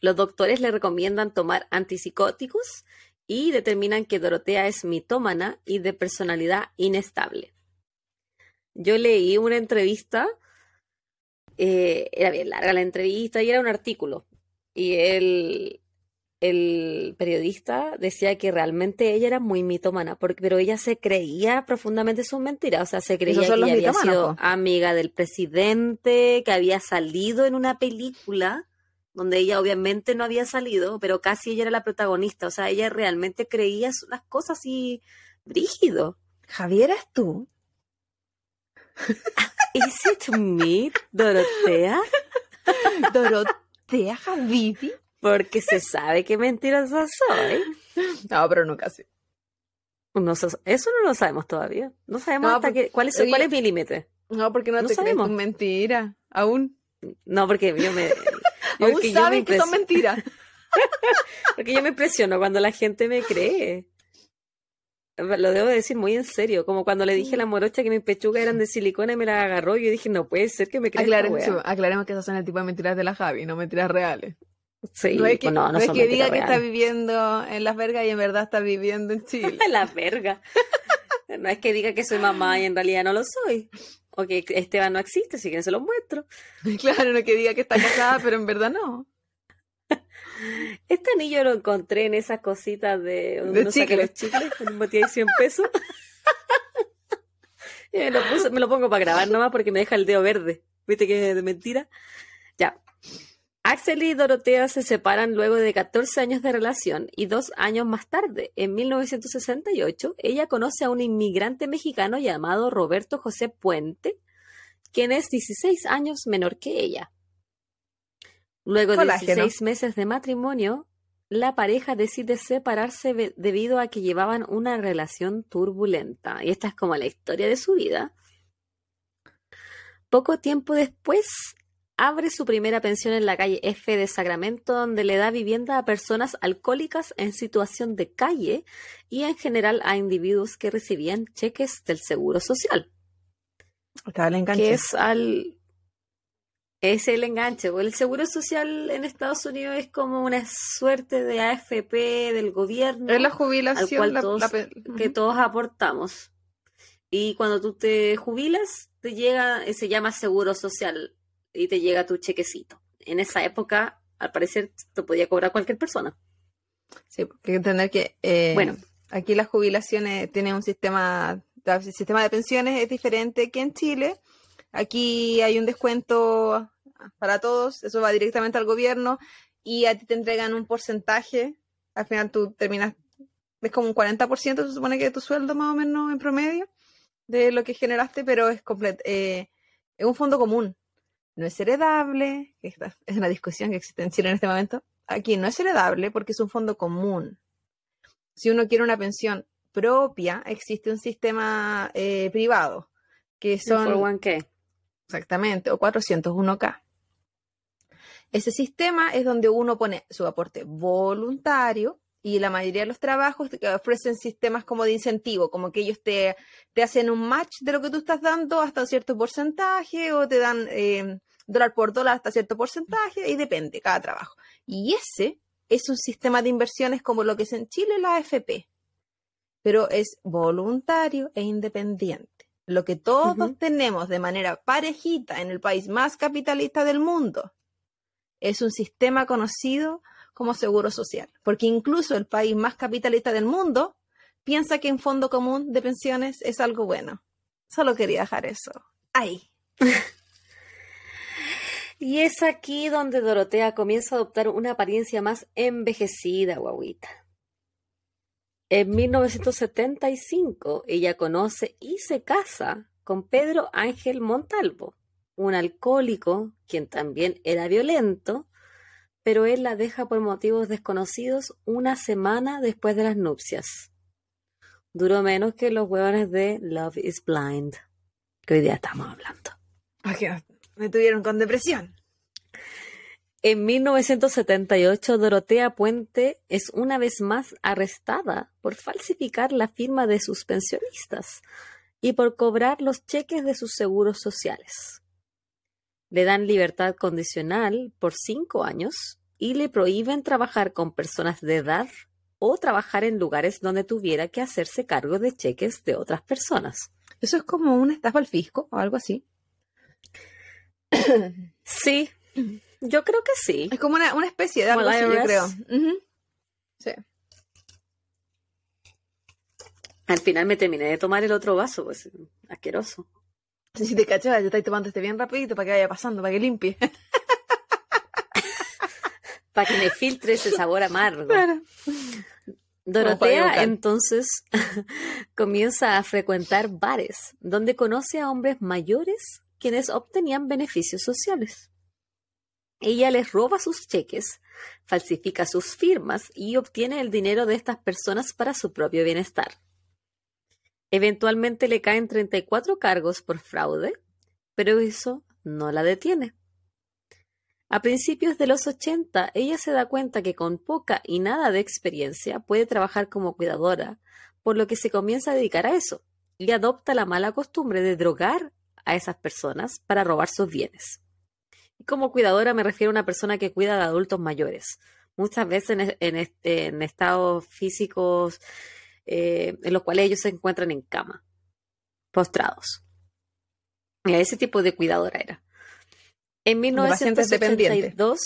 Los doctores le recomiendan tomar antipsicóticos y determinan que Dorotea es mitómana y de personalidad inestable. Yo leí una entrevista, eh, era bien larga la entrevista y era un artículo. Y él el periodista decía que realmente ella era muy mitómana, porque, pero ella se creía profundamente sus mentiras, o sea, se creía que había sido amiga del presidente, que había salido en una película donde ella obviamente no había salido, pero casi ella era la protagonista. O sea, ella realmente creía las cosas así brígido.
Javier, ¿es tú?
¿Is it me, Dorotea? [LAUGHS]
¿Dorotea Javivi?
Porque se sabe que mentirosa soy.
No, pero no casi.
eso no lo sabemos todavía. No sabemos hasta que, cuál, es, cuál es mi límite.
No, porque no, te sabemos. crees mentira. Aún.
No, porque yo me. [LAUGHS]
Aún sabes que son mentiras. [LAUGHS]
porque yo me impresiono cuando la gente me cree. Lo debo decir muy en serio, como cuando le dije a la morocha que mis pechugas eran de silicona y me las agarró, yo dije, no puede ser que me crea
aclaremos, aclaremos que esas son el tipo de mentiras de la Javi, no mentiras reales.
Sí,
no es que, no, es que diga que está viviendo en Las Vergas y en verdad está viviendo en Chile. [LAUGHS]
en Las Vergas. no es que diga que soy mamá y en realidad no lo soy. O que Esteban no existe, si quieren se lo muestro. [LAUGHS]
Claro, no es que diga que está casada, pero en verdad no.
Este anillo lo encontré en esas cositas de uno saca los chicles botella de 100 pesos. [LAUGHS] y me lo, me lo pongo para grabar nomás porque me deja el dedo verde. ¿Viste que es de mentira? Ya. Axel y Dorotea se separan luego de 14 años de relación y dos años más tarde, en 1968, ella conoce a un inmigrante mexicano llamado Roberto José Puente, quien es 16 años menor que ella. Luego de 16 meses de matrimonio, la pareja decide separarse debido a que llevaban una relación turbulenta. Y esta es como la historia de su vida. Poco tiempo después, abre su primera pensión en la calle F de Sacramento, donde le da vivienda a personas alcohólicas en situación de calle y en general a individuos que recibían cheques del Seguro Social. Que es al, es el enganche. El seguro social en Estados Unidos es como una suerte de AFP del gobierno.
Es la jubilación
que todos aportamos. Y cuando tú te jubilas, te llega, se llama seguro social y te llega tu chequecito. En esa época, al parecer, te podía cobrar cualquier persona.
Sí, porque hay que entender que eh, bueno, aquí las jubilaciones tienen un sistema, el sistema de pensiones es diferente que en Chile Aquí hay un descuento para todos, eso va directamente al gobierno y a ti te entregan un porcentaje. Al final tú terminas, es como un 40%, se supone que de tu sueldo más o menos en promedio de lo que generaste, pero es completo. Eh, es un fondo común. No es heredable, [LAUGHS] es una discusión que existe en Chile en este momento. Aquí no es heredable porque es un fondo común. Si uno quiere una pensión propia, existe un sistema eh, privado que son...
qué?
Exactamente, o 401k. Ese sistema es donde uno pone su aporte voluntario y la mayoría de los trabajos ofrecen sistemas como de incentivo, como que ellos te, te hacen un match de lo que tú estás dando hasta un cierto porcentaje o te dan eh, dólar por dólar hasta cierto porcentaje y depende cada trabajo. Y ese es un sistema de inversiones como lo que es en Chile la AFP, pero es voluntario e independiente. Lo que todos tenemos de manera parejita en el país más capitalista del mundo es un sistema conocido como seguro social, porque incluso el país más capitalista del mundo piensa que un fondo común de pensiones es algo bueno. Solo quería dejar eso. Ahí. [LAUGHS]
y es aquí donde Dorotea comienza a adoptar una apariencia más envejecida, guaguita. En 1975 ella conoce y se casa con Pedro Ángel Montalvo, un alcohólico quien también era violento, pero él la deja por motivos desconocidos una semana después de las nupcias. Duró menos que los huevones de Love is Blind, que hoy día estamos hablando.
Me tuvieron con depresión.
En 1978, Dorotea Puente es una vez más arrestada por falsificar la firma de sus pensionistas y por cobrar los cheques de sus seguros sociales. Le dan libertad condicional por cinco años y le prohíben trabajar con personas de edad o trabajar en lugares donde tuviera que hacerse cargo de cheques de otras personas.
¿Eso es como una estafa al fisco o algo así?
Sí, yo creo que sí.
Es como una, especie de algo así, yo creo. Sí.
Al final me terminé de tomar el otro vaso, pues asqueroso.
Si te cachas, ya estáis tomando este bien rapidito para que vaya pasando, para que limpie. [LAUGHS]
Para que me filtre ese sabor amargo. Dorotea entonces [LAUGHS] comienza a frecuentar bares donde conoce a hombres mayores quienes obtenían beneficios sociales. Ella les roba sus cheques, falsifica sus firmas y obtiene el dinero de estas personas para su propio bienestar. Eventualmente le caen 34 cargos por fraude, pero eso no la detiene. A principios de los 80, ella se da cuenta que con poca y nada de experiencia puede trabajar como cuidadora, por lo que se comienza a dedicar a eso y adopta la mala costumbre de drogar a esas personas para robar sus bienes. Y como cuidadora me refiero a una persona que cuida de adultos mayores, muchas veces en, estados físicos eh, en los cuales ellos se encuentran en cama, postrados. Y a ese tipo de cuidadora era. En 1982,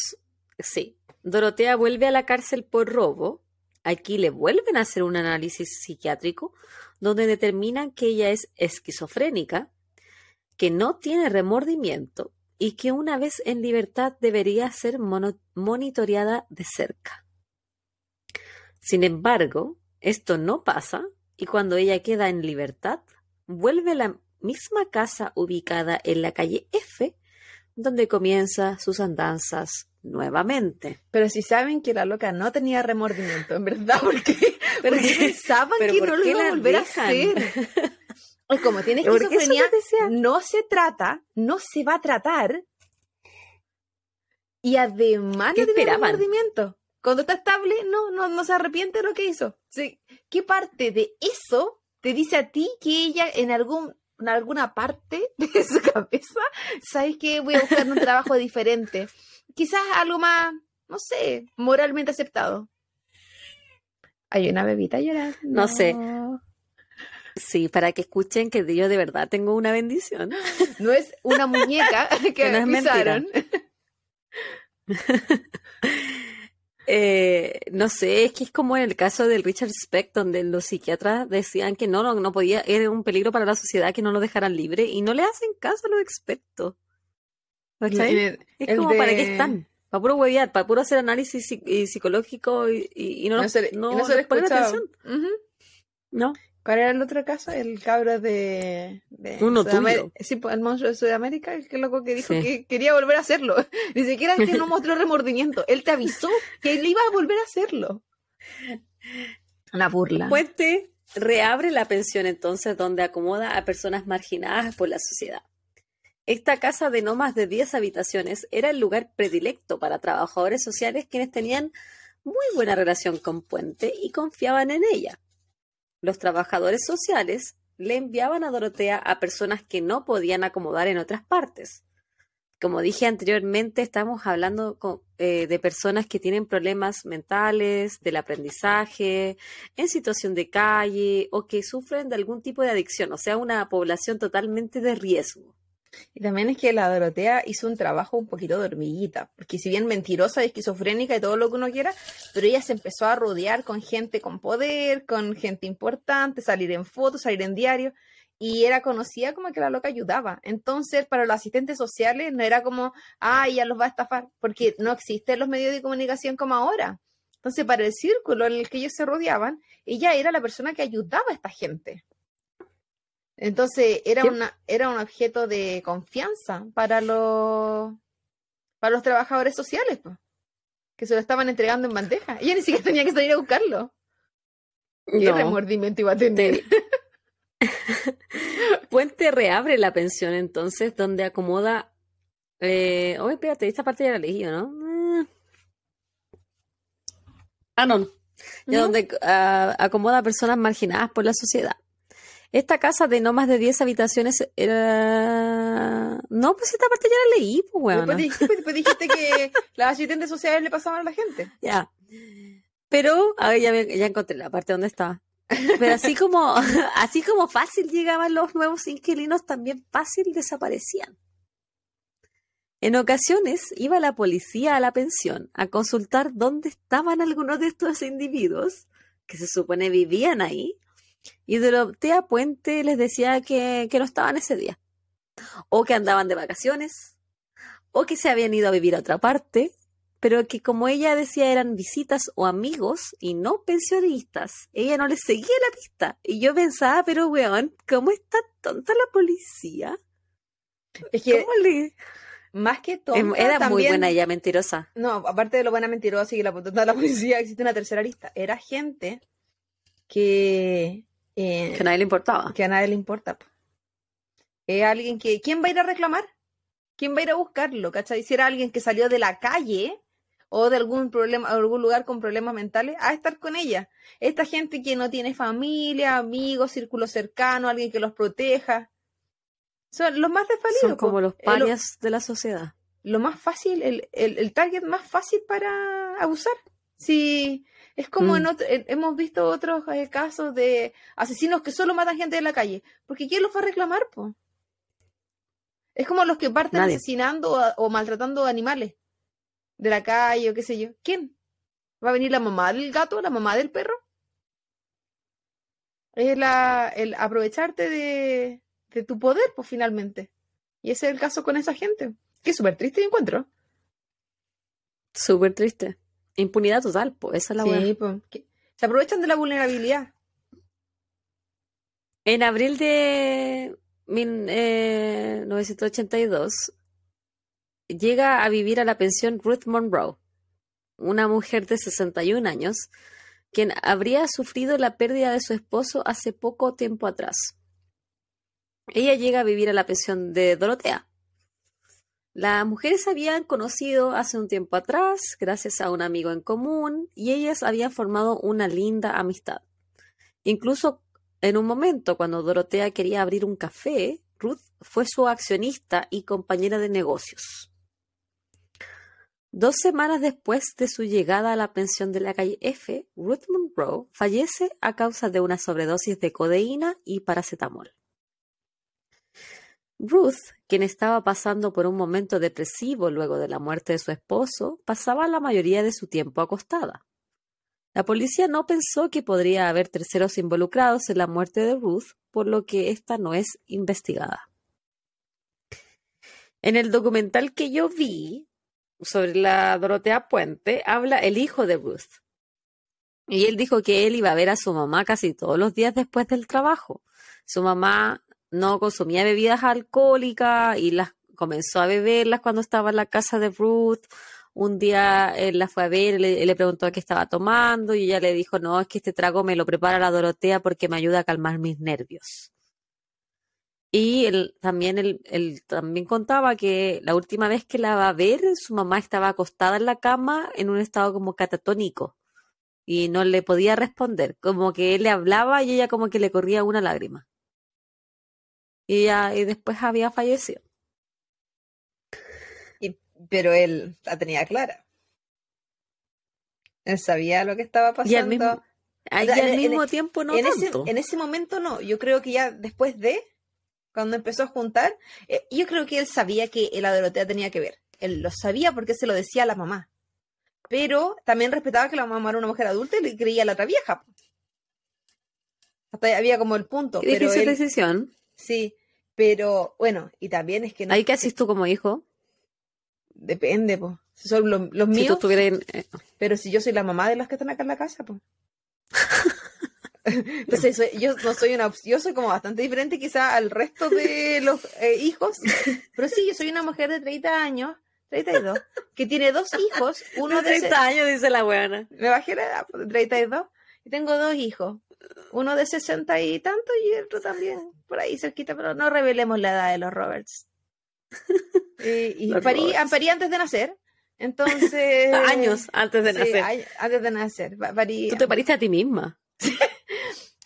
sí, Dorotea vuelve a la cárcel por robo. Aquí le vuelven a hacer un análisis psiquiátrico donde determinan que ella es esquizofrénica, que no tiene remordimiento y que una vez en libertad debería ser monitoreada de cerca. Sin embargo, esto no pasa y cuando ella queda en libertad, vuelve a la misma casa ubicada en la calle F donde comienza sus andanzas nuevamente.
Pero si saben que la loca no tenía remordimiento, en verdad, [LAUGHS] porque, porque pensaban que no lo iba a volver a hacer. [LAUGHS] Es como tiene esquizofrenia, no se trata, no se va a tratar. Y además no tiene remordimiento. Cuando está estable, no, no, no se arrepiente de lo que hizo. Sí. ¿Qué parte de eso te dice a ti que ella en algún en alguna parte [LAUGHS] de su cabeza, ¿sabes que Voy a buscar un trabajo diferente. Quizás algo más, no sé, moralmente aceptado. Hay una bebita llorando.
No sé. Sí, para que escuchen que yo de verdad tengo una bendición. [LAUGHS]
No es una muñeca [LAUGHS] que, no es Mentira. [LAUGHS]
Eh, no sé, es que es como en el caso del Richard Speck, donde los psiquiatras decían que no, no, no podía, era un peligro para la sociedad que no lo dejaran libre y no le hacen caso a los expertos. es como, ¿para qué están? Para puro huevear, para puro hacer análisis psicológico y, no, no, se, no, no, se atención. No.
¿Cuál era el otro caso? El cabro de.
Uno tuyo.
Sí, pues, el monstruo de Sudamérica, el que loco que dijo que quería volver a hacerlo. [LAUGHS] Ni siquiera que no mostró remordimiento. Él te avisó que él iba a volver a hacerlo.
Una burla. Puente reabre la pensión entonces, donde acomoda a personas marginadas por la sociedad. Esta casa de no más de 10 habitaciones era el lugar predilecto para trabajadores sociales quienes tenían muy buena relación con Puente y confiaban en ella los trabajadores sociales le enviaban a Dorotea a personas que no podían acomodar en otras partes. Como dije anteriormente, estamos hablando eh, de personas que tienen problemas mentales, del aprendizaje, en situación de calle o que sufren de algún tipo de adicción, o sea, una población totalmente de riesgo.
Y también es que la Dorotea hizo un trabajo un poquito de hormiguita, porque si bien mentirosa, esquizofrénica y todo lo que uno quiera, pero ella se empezó a rodear con gente con poder, con gente importante, salir en fotos, salir en diario, y era conocida como que la loca ayudaba. Entonces, para los asistentes sociales no era como, ah, ella los va a estafar, porque no existen los medios de comunicación como ahora. Entonces, para el círculo en el que ellos se rodeaban, ella era la persona que ayudaba a esta gente. Entonces era, una, era un objeto de confianza para los, para los trabajadores sociales, que se lo estaban entregando en bandeja. Ella ni siquiera tenía que salir a buscarlo. ¿Qué remordimiento iba a tener? [LAUGHS]
Puente reabre la pensión entonces, donde acomoda. Eh... Oh, espérate, esta parte ya la leí, ¿no? Eh. Ah, no. Donde ah, acomoda a personas marginadas por la sociedad. Esta casa de no más de 10 habitaciones era... No, pues esta parte ya la leí, pues, weón.
Pues, pues, dijiste, que [LAUGHS] las asistentes sociales le pasaban a la gente.
Ya. Pero, a ver, ya, ya encontré la parte donde estaba. Pero así como, [LAUGHS] así como fácil llegaban los nuevos inquilinos, también fácil desaparecían. En ocasiones iba la policía a la pensión a consultar dónde estaban algunos de estos individuos que se supone vivían ahí y Dorotea Puente les decía que, que no estaban ese día, o que andaban de vacaciones, o que se habían ido a vivir a otra parte, pero que como ella decía eran visitas o amigos y no pensionistas, ella no les seguía la pista. Y yo pensaba, pero weón, ¿cómo está tonta la policía?
Es que más que em,
era muy buena ella, mentirosa.
No, aparte de lo buena mentirosa y la tonta la policía, existe una tercera lista. Era gente que...
Eh, que a nadie le importaba.
Que a nadie le importa. Es alguien que... ¿Quién va a ir a reclamar? ¿Quién va a ir a buscarlo? ¿Cachai? Si era alguien que salió de la calle o de algún problema, algún lugar con problemas mentales, a estar con ella. Esta gente que no tiene familia, amigos, círculo cercano, alguien que los proteja. Son los más desvalidos. Son
como los parias de la sociedad.
Lo más fácil, el, el, target más fácil para abusar. Si es como mm. en hemos visto otros eh, casos de asesinos que solo matan gente en la calle. Porque ¿quién los va a reclamar? Po? Es como los que parten asesinando o, maltratando animales de la calle o qué sé yo. ¿Quién? ¿Va a venir la mamá del gato, la mamá del perro? Es la, el aprovecharte de, de tu poder, pues finalmente. Y ese es el caso con esa gente. Que súper triste encuentro.
Súper triste. Impunidad total, pues esa es la sí, pues,
Se aprovechan de la vulnerabilidad.
En abril de 1982 eh, llega a vivir a la pensión Ruth Monroe, una mujer de 61 años, quien habría sufrido la pérdida de su esposo hace poco tiempo atrás. Ella llega a vivir a la pensión de Dorotea. Las mujeres habían conocido hace un tiempo atrás, gracias a un amigo en común, y ellas habían formado una linda amistad. Incluso en un momento, cuando Dorotea quería abrir un café, Ruth fue su accionista y compañera de negocios. Dos semanas después de su llegada a la pensión de la calle F, Ruth Monroe fallece a causa de una sobredosis de codeína y paracetamol. Ruth, quien estaba pasando por un momento depresivo luego de la muerte de su esposo, pasaba la mayoría de su tiempo acostada. La policía no pensó que podría haber terceros involucrados en la muerte de Ruth, por lo que esta no es investigada. En el documental que yo vi sobre la Dorotea Puente, habla el hijo de Ruth. Y él dijo que él iba a ver a su mamá casi todos los días después del trabajo. Su mamá no consumía bebidas alcohólicas y las comenzó a beberlas cuando estaba en la casa de Ruth. Un día él la fue a ver, le, le preguntó qué estaba tomando y ella le dijo, no, es que este trago me lo prepara la Dorotea porque me ayuda a calmar mis nervios. Y él también, él, también contaba que la última vez que la va a ver, su mamá estaba acostada en la cama en un estado como catatónico y no le podía responder, como que él le hablaba y ella como que le corría una lágrima y, ya, y después había fallecido.
pero él la tenía clara. Él sabía lo que estaba pasando. Y al
mismo, al mismo tiempo no
en
tanto.
Ese, en ese momento no. Yo creo que ya después de, cuando empezó a juntar, eh, yo creo que él sabía que la Dorotea tenía que ver. Él lo sabía porque se lo decía a la mamá. Pero también respetaba que la mamá era una mujer adulta y le creía a la otra vieja. Hasta había como el punto.
Qué pero difícil decisión.
Sí, pero bueno, y también es que...
No, ¿Ahí qué haces tú como hijo?
Depende, pues. Si son los, los míos. Eh, pero si yo soy la mamá de los que están acá en la casa, pues. [LAUGHS] Entonces, yo no soy una, yo soy como bastante diferente quizá al resto de los eh, hijos, pero sí, yo soy una mujer de 30 años, 32, que tiene dos hijos, uno de
30 años, dice la buena.
Me bajé la edad, 32, pues, y tengo dos hijos, uno de 60 y tanto y otro también por ahí cerquita, pero no revelemos la edad de los Roberts. [LAUGHS] y, parí, antes de nacer. [LAUGHS] Entonces.
Años antes de nacer.
antes de nacer.
Tú te pariste a ti misma.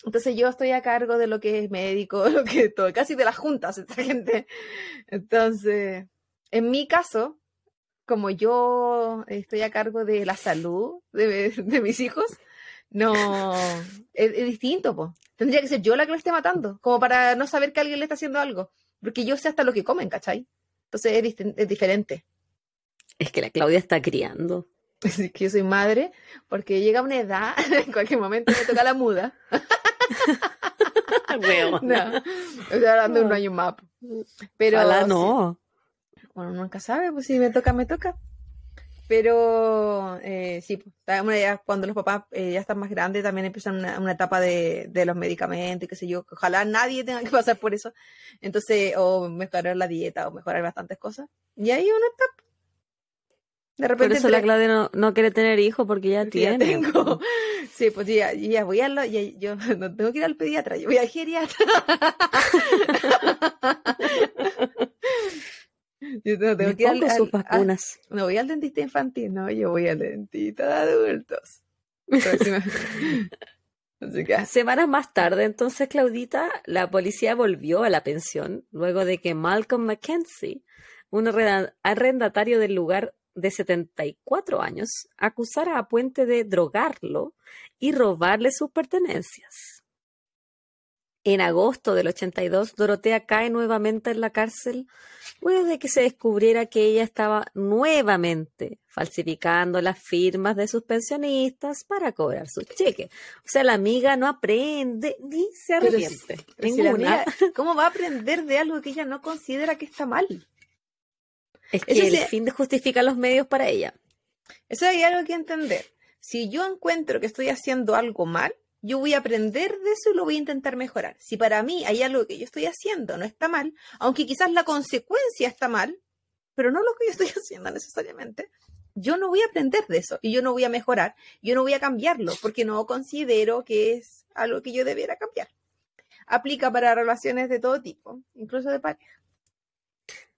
Entonces yo estoy a cargo de lo que es médico, [LAUGHS] lo que todo, casi de las juntas, esta gente. Entonces, en mi caso, como yo estoy a cargo de la salud de, de mis hijos, no, es, distinto, po. Tendría que ser yo la que lo esté matando, como para no saber que alguien le está haciendo algo. Porque yo sé hasta lo que comen, ¿cachai? Entonces es, diferente.
Es que la Claudia está criando. [LAUGHS]
Es que yo soy madre, porque llega una edad, [LAUGHS] en cualquier momento me toca la muda. [LAUGHS] no, estoy hablando de un año más. Pero.
no.
Bueno, nunca sabe, pues si me toca, me toca. Pero eh, sí, pues, cuando los papás eh, ya están más grandes también empiezan una, etapa de, los medicamentos y qué sé yo. Ojalá nadie tenga que [LAUGHS] pasar por eso. Entonces, o mejorar la dieta o mejorar bastantes cosas. Y ahí una etapa.
De repente. Por eso la Claudia no, no, quiere tener hijos porque ya [LAUGHS] tiene.
tengo. [LAUGHS] Sí, pues ya, ya voy a. Ya, yo no tengo que ir al pediatra, yo voy al geriatra.
Yo no tengo que ir al, sus vacunas.
no voy al dentista infantil, no, yo voy al dentista de adultos. [LAUGHS] [LAUGHS]
Semanas más tarde, entonces, Claudita, la policía volvió a la pensión luego de que Malcolm Mackenzie, un arrendatario del lugar de 74 años, acusara a Puente de drogarlo y robarle sus pertenencias. En agosto del 82, Dorotea cae nuevamente en la cárcel luego de que se descubriera que ella estaba nuevamente falsificando las firmas de sus pensionistas para cobrar sus cheques. O sea, la amiga no aprende ni se arrepiente. [LAUGHS]
¿Cómo va a aprender de algo que ella no considera que está mal?
Es que el fin justifica los medios para ella.
Eso hay algo que entender. Si yo encuentro que estoy haciendo algo mal, yo voy a aprender de eso y lo voy a intentar mejorar. Si para mí hay algo que yo estoy haciendo no está mal, aunque quizás la consecuencia está mal, pero no lo que yo estoy [LAUGHS] haciendo necesariamente, yo no voy a aprender de eso y yo no voy a mejorar, yo no voy a cambiarlo porque no considero que es algo que yo debiera cambiar. Aplica para relaciones de todo tipo, incluso de pareja.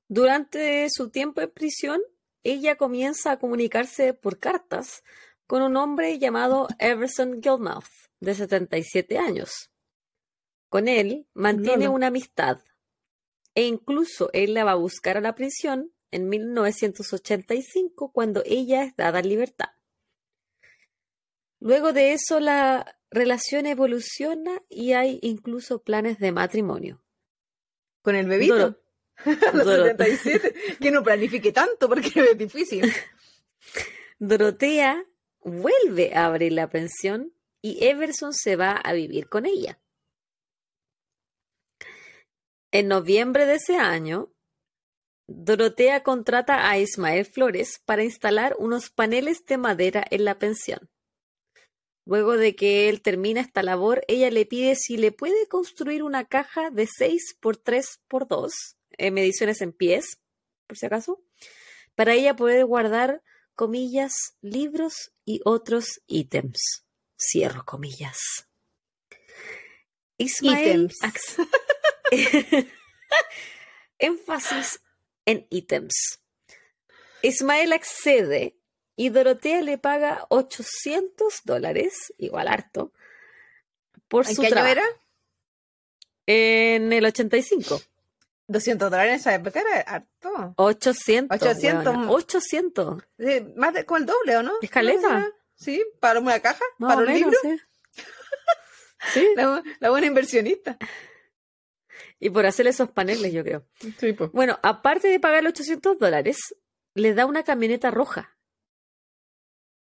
Durante su tiempo en prisión, ella comienza a comunicarse por cartas con un hombre llamado Everson Gilmouth de 77 años. Con él mantiene una amistad e incluso él la va a buscar a la prisión en 1985 cuando ella es dada en libertad. Luego de eso la relación evoluciona y hay incluso planes de matrimonio.
¿Con el bebito? [LAUGHS] los 77. Que no planifique tanto porque es difícil. [LAUGHS]
Dorotea vuelve a abrir la pensión y Everson se va a vivir con ella. En noviembre de ese año, Dorotea contrata a Ismael Flores para instalar unos paneles de madera en la pensión. Luego de que él termina esta labor, ella le pide si le puede construir una caja de 6 por 3 por 2, en mediciones en pies, por si acaso, para ella poder guardar, comillas, libros y otros ítems. Cierro comillas. Ismael. [LAUGHS] Énfasis en ítems. Ismael accede y Dorotea le paga 800 dólares, igual harto, por su
qué año era?
En el 85.
200 dólares en esa época era harto.
800.
800.
800.
más de, con el doble, ¿o no?
Escaleta.
¿Sí? ¿Para una caja? ¿Para un libro? Sí. [LAUGHS] La, buena inversionista.
Y por hacer esos paneles, yo creo. Bueno, aparte de pagar los 800 dólares, le da una camioneta roja.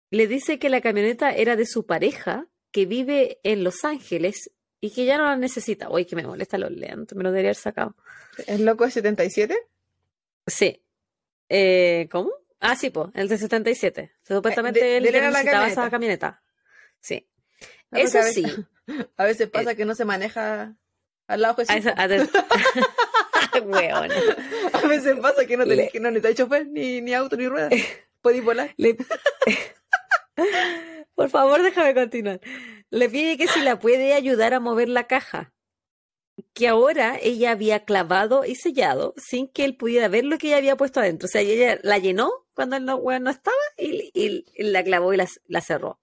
Le dice que la camioneta era de su pareja, que vive en Los Ángeles y que ya no la necesita. Uy, que me molesta los lento, me lo debería haber sacado.
¿El loco de 77?
Sí. Eh, ¿Cómo? Ah, sí, pues, el de 77. Supuestamente eh, él necesitaba la esa camioneta. Sí. Eso sí. [LAUGHS]
A veces pasa eh, que no se maneja al lado de Jesús. A, a, [LAUGHS] [LAUGHS] a veces pasa que no, te, que no necesitas chofer, ni, ni auto, ni rueda. Podéis volar.
Por favor, déjame continuar. Le pide que si la puede ayudar a mover la caja que ahora ella había clavado y sellado sin que él pudiera ver lo que ella había puesto adentro. O sea, ella la llenó cuando él no, no estaba y, la clavó y la, cerró.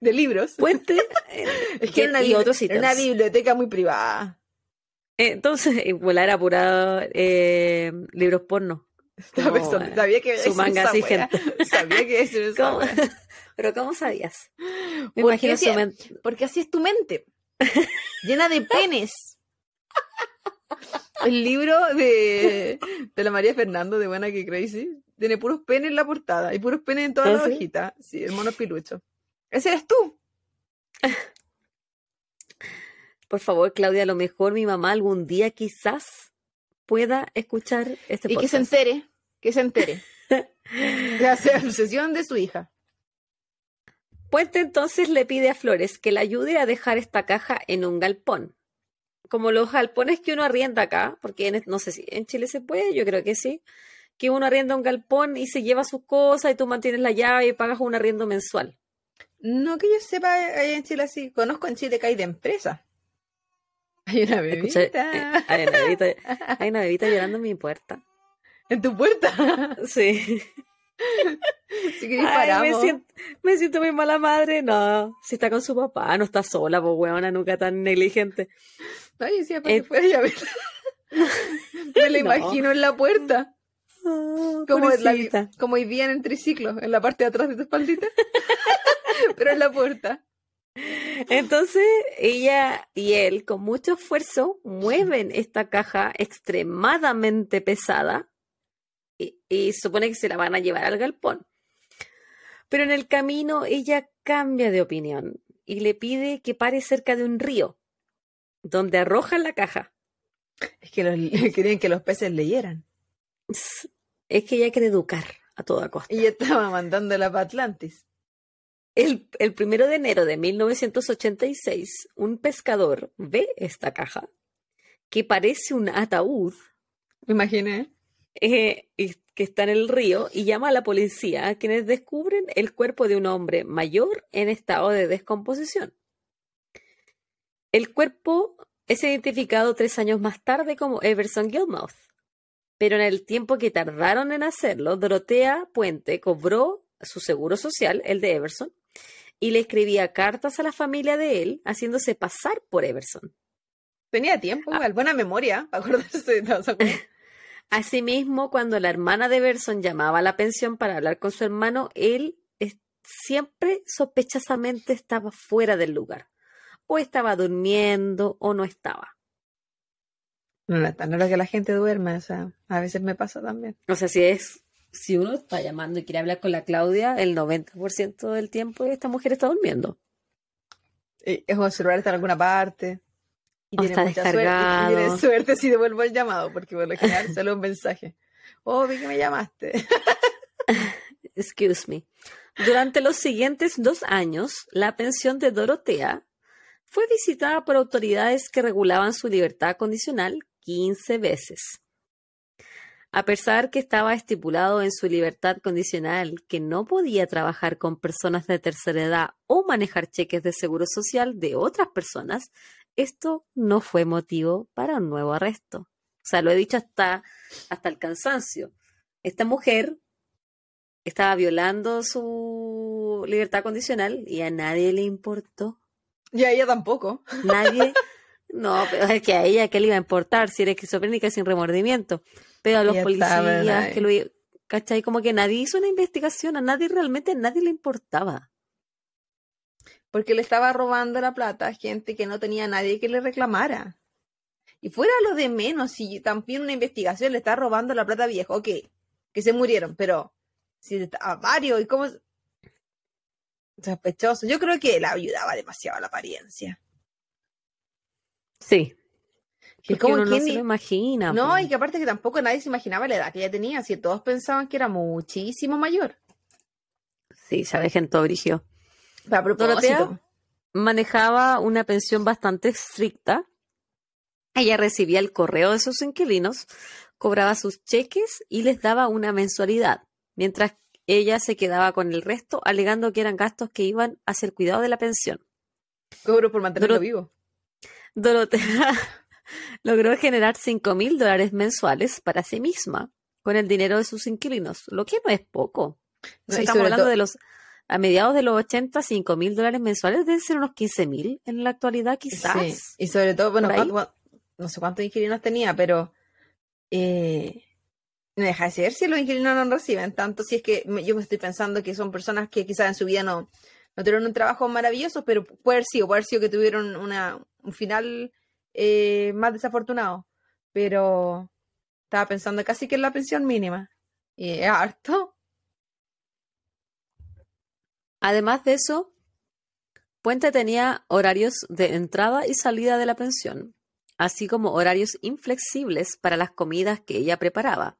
De libros.
Puente. [LAUGHS]
es que, era, una, biblioteca muy privada.
Entonces, [LAUGHS] volar era pura eh, libros porno.
Sabía que
su manga así,
gente. [LAUGHS] Sabía que eso [LAUGHS]
Pero ¿cómo sabías?
Me imagino su mente. Porque así es tu mente [LAUGHS] llena de penes. El libro de, de la María Fernando de Buena que Crazy tiene puros penes en la portada y puros penes en toda ¿Ah, la hojita. Sí, el mono pilucho. Ese eres tú.
Por favor, Claudia, a lo mejor mi mamá algún día quizás pueda escuchar este
podcast. Y que se entere, que se entere. [LAUGHS] De hacer obsesión de su hija.
Puente entonces le pide a Flores que le ayude a dejar esta caja en un galpón. Como los galpones que uno arrienda acá, porque no sé si en Chile se puede, yo creo que sí, que uno arrienda un galpón y se lleva sus cosas y tú mantienes la llave y pagas un arriendo mensual.
No que yo sepa, allá en Chile así, conozco en Chile que hay de empresa. Hay una bebita.
Eh, hay, una bebita hay una bebita llorando en mi puerta.
¿En tu puerta? [LAUGHS]
Sí. me, siento, muy mala madre. No, si está con su papá, no está sola, pues weona, nunca tan negligente.
Ay, si eh, fuera ya [LAUGHS] Me la [LAUGHS] imagino en la puerta. Ah, como, la, como hoy día en el triciclo, en la parte de atrás de tu espaldita. Pero en la puerta.
Entonces ella y él con mucho esfuerzo mueven esta caja extremadamente pesada y, supone que se la van a llevar al galpón. Pero en el camino ella cambia de opinión y le pide que pare cerca de un río, donde arrojan la caja.
Es que los, [LAUGHS] querían que los peces leyeran.
Es que ella quiere educar a toda costa.
Y estaba mandándola para Atlantis.
El, el, primero de enero de 1986, un pescador ve esta caja que parece un ataúd.
Me imaginé.
Eh, que está en el río y llama a la policía, quienes descubren el cuerpo de un hombre mayor en estado de descomposición. El cuerpo es identificado tres años más tarde como Everson Gilmouth, pero en el tiempo que tardaron en hacerlo, Dorotea Puente cobró su seguro social, el de Everson, y le escribía cartas a la familia de él, haciéndose pasar por Everson.
Tenía tiempo, ah. buena memoria, [LAUGHS] acordarse de [LAUGHS]
Asimismo, cuando la hermana de Everson llamaba a la pensión para hablar con su hermano, él siempre sospechosamente estaba fuera del lugar. O estaba durmiendo o no estaba.
No, es tan que la gente duerma, o sea, a veces me pasa también.
O sea, si es, si uno está llamando y quiere hablar con la Claudia, el 90% del tiempo esta mujer está durmiendo.
Es un celular está en alguna parte.
Y tiene mucha suerte,
tiene [LAUGHS] suerte si devuelvo el llamado, porque por lo general sale un mensaje. Oh, vi que me llamaste. [LAUGHS]
Excuse me. Durante los siguientes dos años, la pensión de Dorotea fue visitada por autoridades que regulaban su libertad condicional 15 veces. A pesar que estaba estipulado en su libertad condicional que no podía trabajar con personas de tercera edad o manejar cheques de seguro social de otras personas, esto no fue motivo para un nuevo arresto. O sea, lo he dicho hasta, hasta el cansancio. Esta mujer estaba violando su libertad condicional y a nadie le importó.
Y a ella tampoco.
Nadie. [LAUGHS] No, pero es que a ella, ¿qué le iba a importar? Si era esquizofrénica sin remordimiento. Pero a los policías, que lo, ¿cachai? Como que nadie hizo una investigación, a nadie realmente, a nadie le importaba
porque le estaba robando la plata a gente que no tenía nadie que le reclamara. Y fuera lo de menos, si también una investigación le está robando la plata a viejo, ok, que se murieron, pero si a varios, ¿y cómo? Sospechoso. Yo creo que la ayudaba demasiado a la apariencia.
Sí. Que como uno no se lo imagina.
No, y que aparte que tampoco nadie se imaginaba la edad que ella tenía, si todos pensaban que era muchísimo mayor.
Sí, sabes, gente originó. Dorotea manejaba una pensión bastante estricta. Ella recibía el correo de sus inquilinos, cobraba sus cheques y les daba una mensualidad, mientras ella se quedaba con el resto, alegando que eran gastos que iban hacia el cuidado de la pensión.
Cobro por mantenerlo vivo.
Dorotea logró generar cinco mil dólares mensuales para sí misma con el dinero de sus inquilinos, lo que no es poco. estamos hablando de los a mediados de los 80, 5 mil dólares mensuales deben ser unos 15 mil en la actualidad quizás. Sí.
Y sobre todo, bueno, no sé cuántos inquilinos tenía, pero eh, no deja de ser si los inquilinos no reciben tanto, si es que yo me estoy pensando que son personas que quizás en su vida no, no tuvieron un trabajo maravilloso, pero puede haber sido, puede haber sido que tuvieron una, un final eh, más desafortunado. Pero estaba pensando casi que en la pensión mínima. Y es harto.
Además de eso, Puente tenía horarios de entrada y salida de la pensión, así como horarios inflexibles para las comidas que ella preparaba.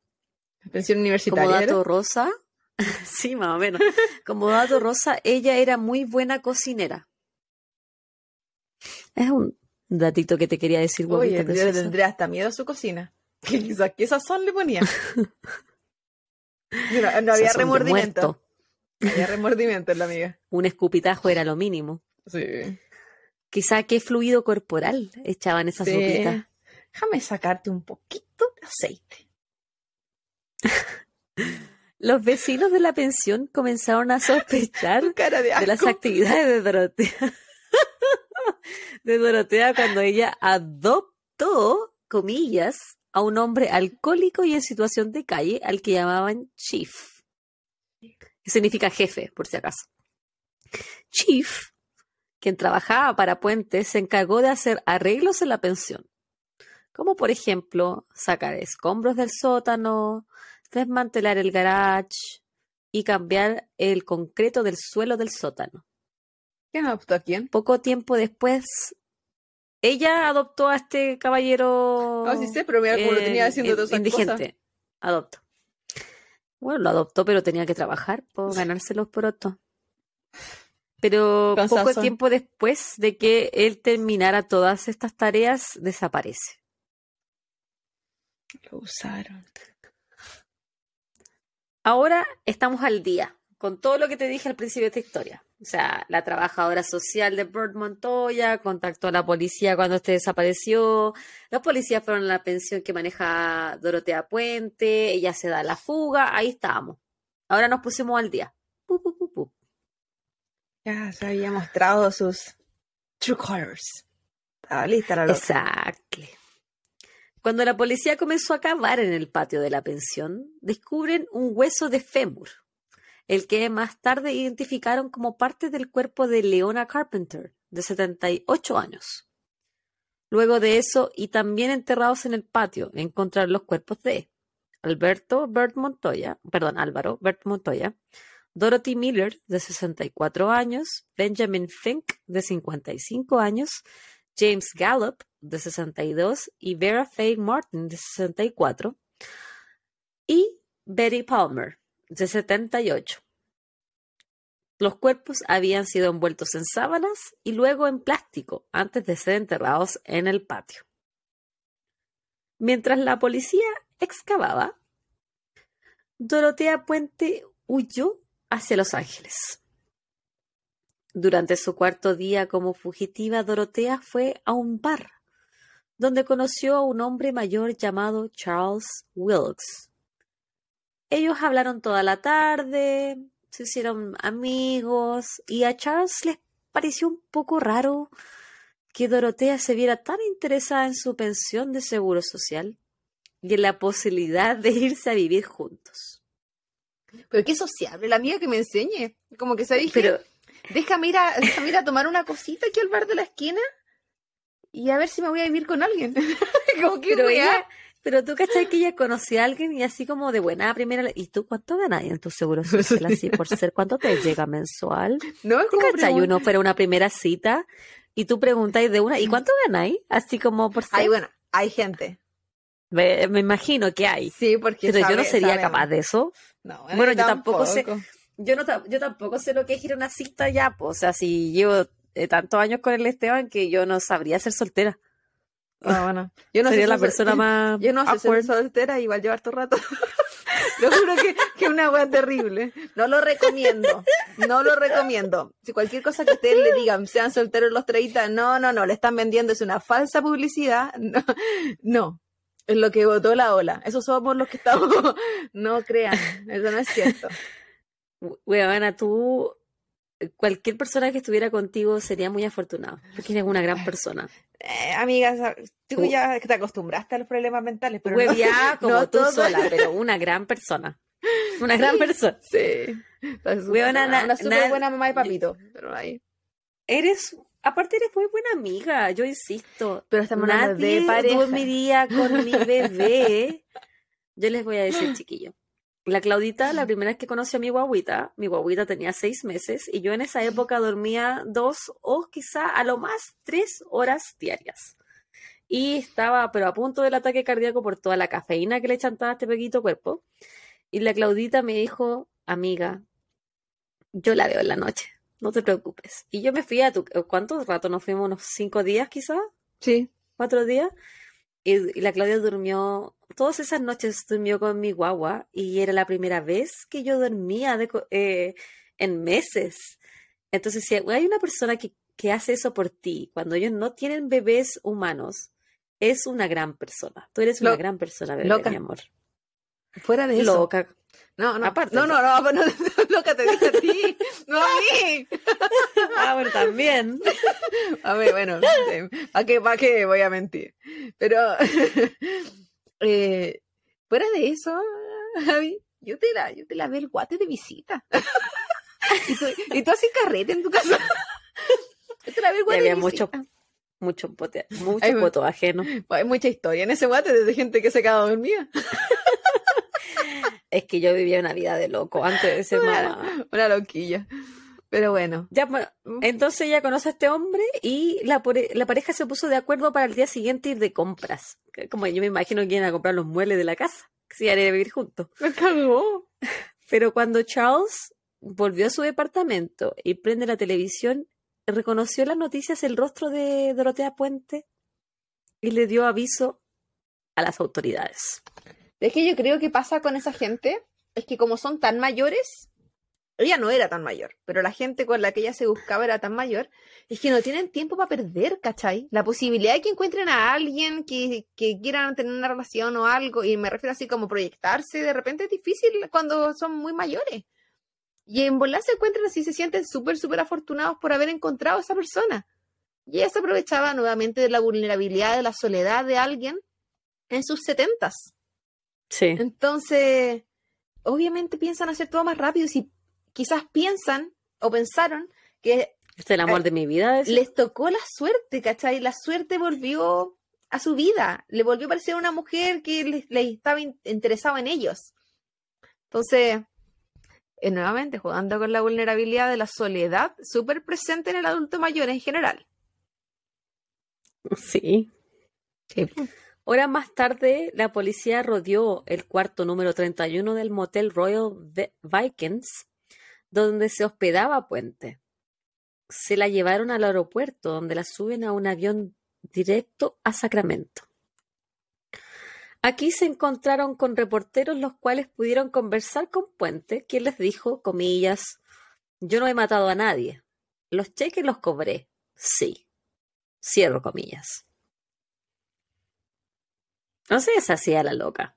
¿Pensión universitaria?
Como dato rosa, [LAUGHS] sí, más o menos. Como dato rosa, ella era muy buena cocinera. Es un datito que te quería decir.
Oye, yo le tendría hasta miedo a su cocina. [LAUGHS] Quizás que esas son le ponía. no, había remordimiento. No había remordimiento en la amiga.
Un escupitajo era lo mínimo.
Sí.
Quizá qué fluido corporal echaban esas sí. sopitas.
Déjame sacarte un poquito de aceite. [LAUGHS]
Los vecinos de la pensión comenzaron a sospechar [LAUGHS] de, las actividades de Dorotea. [LAUGHS] de Dorotea cuando ella adoptó, comillas, a un hombre alcohólico y en situación de calle al que llamaban Chief. Que significa jefe, por si acaso. Chief, quien trabajaba para Puente, se encargó de hacer arreglos en la pensión. Como por ejemplo, sacar escombros del sótano, desmantelar el garage y cambiar el concreto del suelo del sótano.
¿Quién adoptó a quién?
Poco tiempo después, ella adoptó a este caballero.
Ah, sí sé, pero mira cómo lo tenía haciendo todas
Indigente. Adoptó. Bueno, lo adoptó, pero tenía que trabajar por ganarse los porotos. Pero poco tiempo después de que él terminara todas estas tareas, desaparece.
Lo usaron.
Ahora estamos al día con todo lo que te dije al principio de esta historia. O sea, la trabajadora social de Bert Montoya contactó a la policía cuando este desapareció. Los policías fueron a la pensión que maneja Dorotea Puente. Ella se da la fuga. Ahí estábamos. Ahora nos pusimos al día.
ya se había mostrado sus true colors. Estaba lista la
loca. Exacto. Cuando la policía comenzó a cavar en el patio de la pensión, descubren un hueso de fémur, el que más tarde identificaron como parte del cuerpo de Leona Carpenter, de 78 años. Luego de eso, y también enterrados en el patio, encontraron los cuerpos de Alberto Bert Montoya, perdón, Álvaro Bert Montoya, Dorothy Miller, de 64 años, Benjamin Fink, de 55 años, James Gallup, de 62, y Vera Faye Martin, de 64, y Betty Palmer, de 78. Los cuerpos habían sido envueltos en sábanas y luego en plástico antes de ser enterrados en el patio. Mientras la policía excavaba, Dorotea Puente huyó hacia Los Ángeles. Durante su cuarto día como fugitiva, Dorotea fue a un bar, donde conoció a un hombre mayor llamado Charles Wilkes. Ellos hablaron toda la tarde, se hicieron amigos, y a Charles les pareció un poco raro que Dorotea se viera tan interesada en su pensión de seguro social y en la posibilidad de irse a vivir juntos.
Pero qué sociable, la amiga que me enseñe. Como que se dije, déjame ir, a, déjame a tomar una cosita aquí al bar de la esquina y a ver si me voy a vivir con alguien. [LAUGHS] como que
pero, pero tú cachai que ella conocía a alguien y así como de buena primera. ¿Y tú cuánto ganas en tu seguro social así por ser? ¿Cuánto te llega mensual?
No, es como.
cachai? Uno fuera una primera cita y tú preguntáis de una, ¿y cuánto ganáis? Así como por ser.
Ay, bueno, hay gente.
Me, imagino que hay.
Sí, porque.
Pero yo no sería capaz de eso.
No,
bueno, yo tampoco sé yo no yo tampoco sé lo que es ir a una cita ya, pues, o sea, si llevo eh, tantos años con el Esteban que yo no sabría ser soltera.
Ah, [LAUGHS] bueno. Yo no
Sería la persona más.
Yo no sé ser soltera, igual llevar todo rato. [LAUGHS] lo juro que es una wea terrible. No lo recomiendo. No lo recomiendo. Si cualquier cosa que ustedes le digan, sean solteros los 30, no, no, no, le están vendiendo, es una falsa publicidad. [LAUGHS] No, no. Es lo que votó la ola. Esos somos los que estamos. no crean, eso no es cierto.
Weona, tú, cualquier persona que estuviera contigo sería muy afortunado, porque eres una gran persona.
Eh, amiga, tú ya te acostumbraste a los problemas mentales, pero [LAUGHS]
no, como tú sola, pero una gran persona. [LAUGHS] Una gran persona.
Sí. una súper buena mamá y papito, pero ahí.
Eres Aparte eres muy buena amiga, yo insisto.
Pero estamos
Nadie
de pareja.
dormiría con mi bebé. [LAUGHS] Yo les voy a decir, chiquillo. La Claudita, la primera vez que conocí a mi guaguita, mi guaguita tenía seis meses y yo en esa época dormía dos o quizá a lo más tres horas diarias. Y estaba, pero a punto del ataque cardíaco por toda la cafeína que le chantaba a este pequito cuerpo. Y la Claudita me dijo, amiga, yo la veo en la noche, no te preocupes. Y yo me fui a tu... ¿Cuánto rato nos fuimos? ¿Unos cinco días quizás?
Sí.
¿Cuatro días? Y, la Claudia durmió, todas esas noches durmió con mi guagua y era la primera vez que yo dormía eh, en meses. Entonces, si hay una persona que, que hace eso por ti, cuando ellos no tienen bebés humanos, es una gran persona. Tú eres una gran persona, bebé, mi amor.
Fuera de
eso. Loca.
No, no, Aparte, no, no, no, no, [LAUGHS] no, loca [LAUGHS] te dije a ti, no a mí. [LAUGHS]
Ah, bueno, también.
A ver, bueno, ¿para qué, para qué voy a mentir? Pero, eh, fuera de eso, Javi, yo te la, yo te la veo el guate de visita. y, tú, y tú así carrete en tu casa.
Yo te la veo el guate de visita. Mucho, mucho, mucho voto ajeno.
Hay mucha historia en ese guate de gente que se queda dormida.
Es que yo vivía una vida de loco antes de ser [LAUGHS] mamá.
Una loquilla. Pero bueno.
Ya, mm. entonces ella conoce a este hombre y la, la, pareja se puso de acuerdo para el día siguiente ir de compras. Como yo me imagino que iban a comprar los muebles de la casa. Que se iban a vivir juntos.
Me cagó. [LAUGHS]
Pero cuando Charles volvió a su departamento y prende la televisión, reconoció las noticias el rostro de Dorotea Puente y le dio aviso a las autoridades.
Es que yo creo que pasa con esa gente, es que como son tan mayores, ella no era tan mayor, pero la gente con la que ella se buscaba era tan mayor, es que no tienen tiempo para perder, ¿cachai? La posibilidad de que encuentren a alguien que, que quieran tener una relación o algo, y me refiero así como proyectarse, de repente es difícil cuando son muy mayores. Y en volar se encuentran así, se sienten súper, súper afortunados por haber encontrado a esa persona. Y ella se aprovechaba nuevamente de la vulnerabilidad, de la soledad de alguien en sus setentas.
Sí.
Entonces, obviamente piensan hacer todo más rápido. Si quizás piensan o pensaron que...
Es el amor de mi vida.
Les tocó la suerte, ¿cachai? La suerte volvió a su vida. Le volvió a parecer una mujer que les, estaba interesada en ellos. Entonces, eh, nuevamente jugando con la vulnerabilidad de la soledad súper presente en el adulto mayor en general. [LAUGHS]
Sí. sí. Horas más tarde, la policía rodeó el cuarto número 31 del motel Royal Vikings, donde se hospedaba Puente. Se la llevaron al aeropuerto, donde la suben a un avión directo a Sacramento. Aquí se encontraron con reporteros los cuales pudieron conversar con Puente, quien les dijo, comillas, yo no he matado a nadie. Los cheques los cobré. Sí. Cierro comillas. No sé, esa hacía la loca.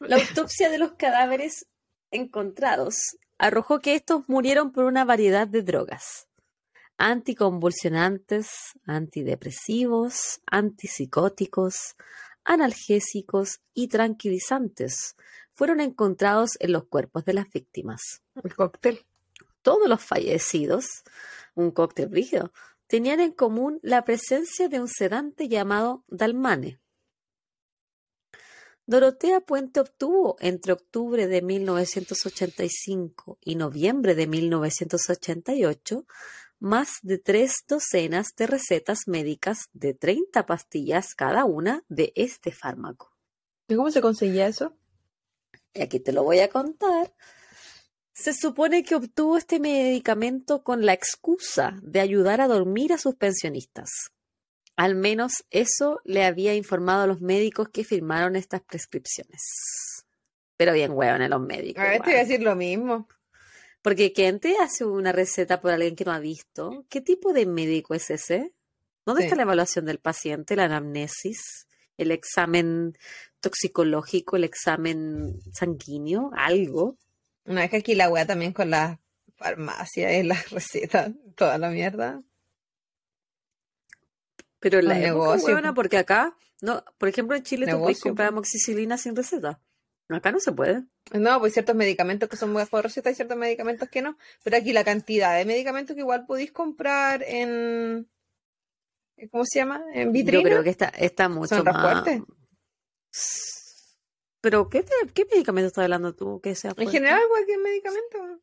La autopsia de los cadáveres encontrados arrojó que estos murieron por una variedad de drogas. Anticonvulsionantes, antidepresivos, antipsicóticos, analgésicos y tranquilizantes fueron encontrados en los cuerpos de las víctimas.
El cóctel.
Todos los fallecidos, un cóctel rígido, tenían en común la presencia de un sedante llamado Dalmane. Dorotea Puente obtuvo entre octubre de 1985 y noviembre de 1988 más de tres docenas de recetas médicas de 30 pastillas cada una de este fármaco.
¿Y cómo se conseguía eso?
Y aquí te lo voy a contar. Se supone que obtuvo este medicamento con la excusa de ayudar a dormir a sus pensionistas. Al menos eso le había informado a los médicos que firmaron estas prescripciones. Pero bien hueón en los médicos.
A ver, te voy a decir lo mismo.
Porque ¿quién te hace una receta por alguien que no ha visto? ¿Qué tipo de médico es ese? ¿Dónde está la evaluación del paciente, la anamnesis, el examen toxicológico, el examen sanguíneo, algo?
Una vez que aquí la wea también con la farmacia y las [LAUGHS] recetas, toda la mierda.
Pero la negocio. buena porque acá, no, por ejemplo en Chile tú puedes comprar amoxicilina sin receta. Acá no se puede.
No, pues ciertos medicamentos que son muy por receta y ciertos medicamentos que no. Pero aquí la cantidad de medicamentos que igual podéis comprar en. ¿Cómo se llama? En vitrina.
Yo creo que está, está mucho más. fuerte. Pero, ¿qué, ¿qué medicamento estás hablando tú? Que sea
En general, cualquier medicamento.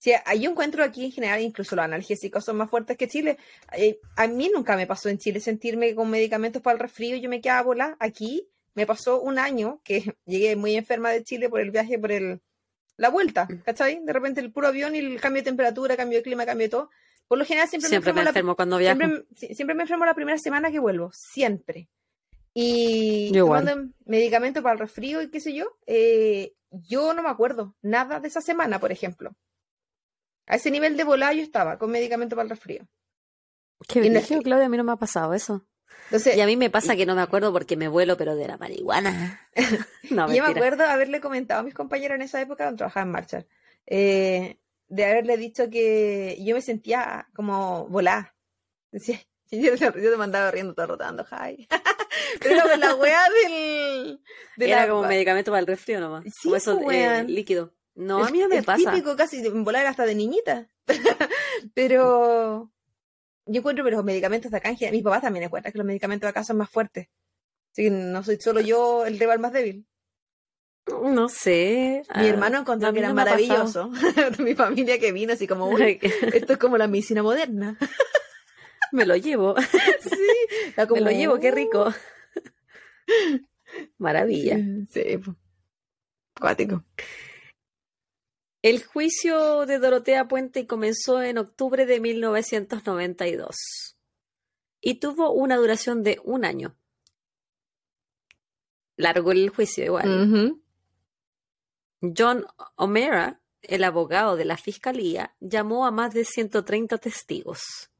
Sí, yo encuentro aquí en general, incluso los analgésicos son más fuertes que Chile. Eh, a mí nunca me pasó en Chile sentirme con medicamentos para el resfrío y yo me quedaba volar. Aquí me pasó un año que [LAUGHS] llegué muy enferma de Chile por el viaje, por el la vuelta, ¿cachai? De repente el puro avión y el cambio de temperatura, cambio de clima, cambio de todo. Por lo general siempre,
me enfermo, cuando viajo.
Siempre, me enfermo la primera semana que vuelvo, siempre. Y tomando medicamento para el resfrío y qué sé yo, eh, yo no me acuerdo nada de esa semana, por ejemplo. A ese nivel de volada yo estaba con medicamento para el resfrío.
Qué bien, Claudia, a mí no me ha pasado eso. y a mí me pasa que no me acuerdo porque me vuelo, pero de la marihuana. [LAUGHS]
no, yo me acuerdo haberle comentado a mis compañeros en esa época donde trabajaba en Marshall. Eh, de haberle dicho que yo me sentía como volada. Decía, [LAUGHS] yo, te mandaba riendo todo rotando, hi. [LAUGHS] Pero la weá del.
Era como medicamento para el resfrío nomás. Sí, como eso pues, eh, líquido. No, a mí no me pasa.
típico casi volar hasta de niñita. [LAUGHS] pero yo encuentro que los medicamentos de acá, mis papás también encuentran que los medicamentos de acá son más fuertes. Así que no soy solo yo el rival más débil.
No sé.
Mi hermano ah, encontró que era maravilloso. [LAUGHS] Mi familia que vino así como, [LAUGHS] esto es como la medicina moderna.
Me lo llevo. Sí. Me lo llevo, qué rico. Maravilla.
Sí, Cuático.
El juicio de Dorotea Puente comenzó en octubre de 1992 y tuvo una duración de un año. Largo el juicio igual. John O'Mara, el abogado de la fiscalía, llamó a más de 130 testigos.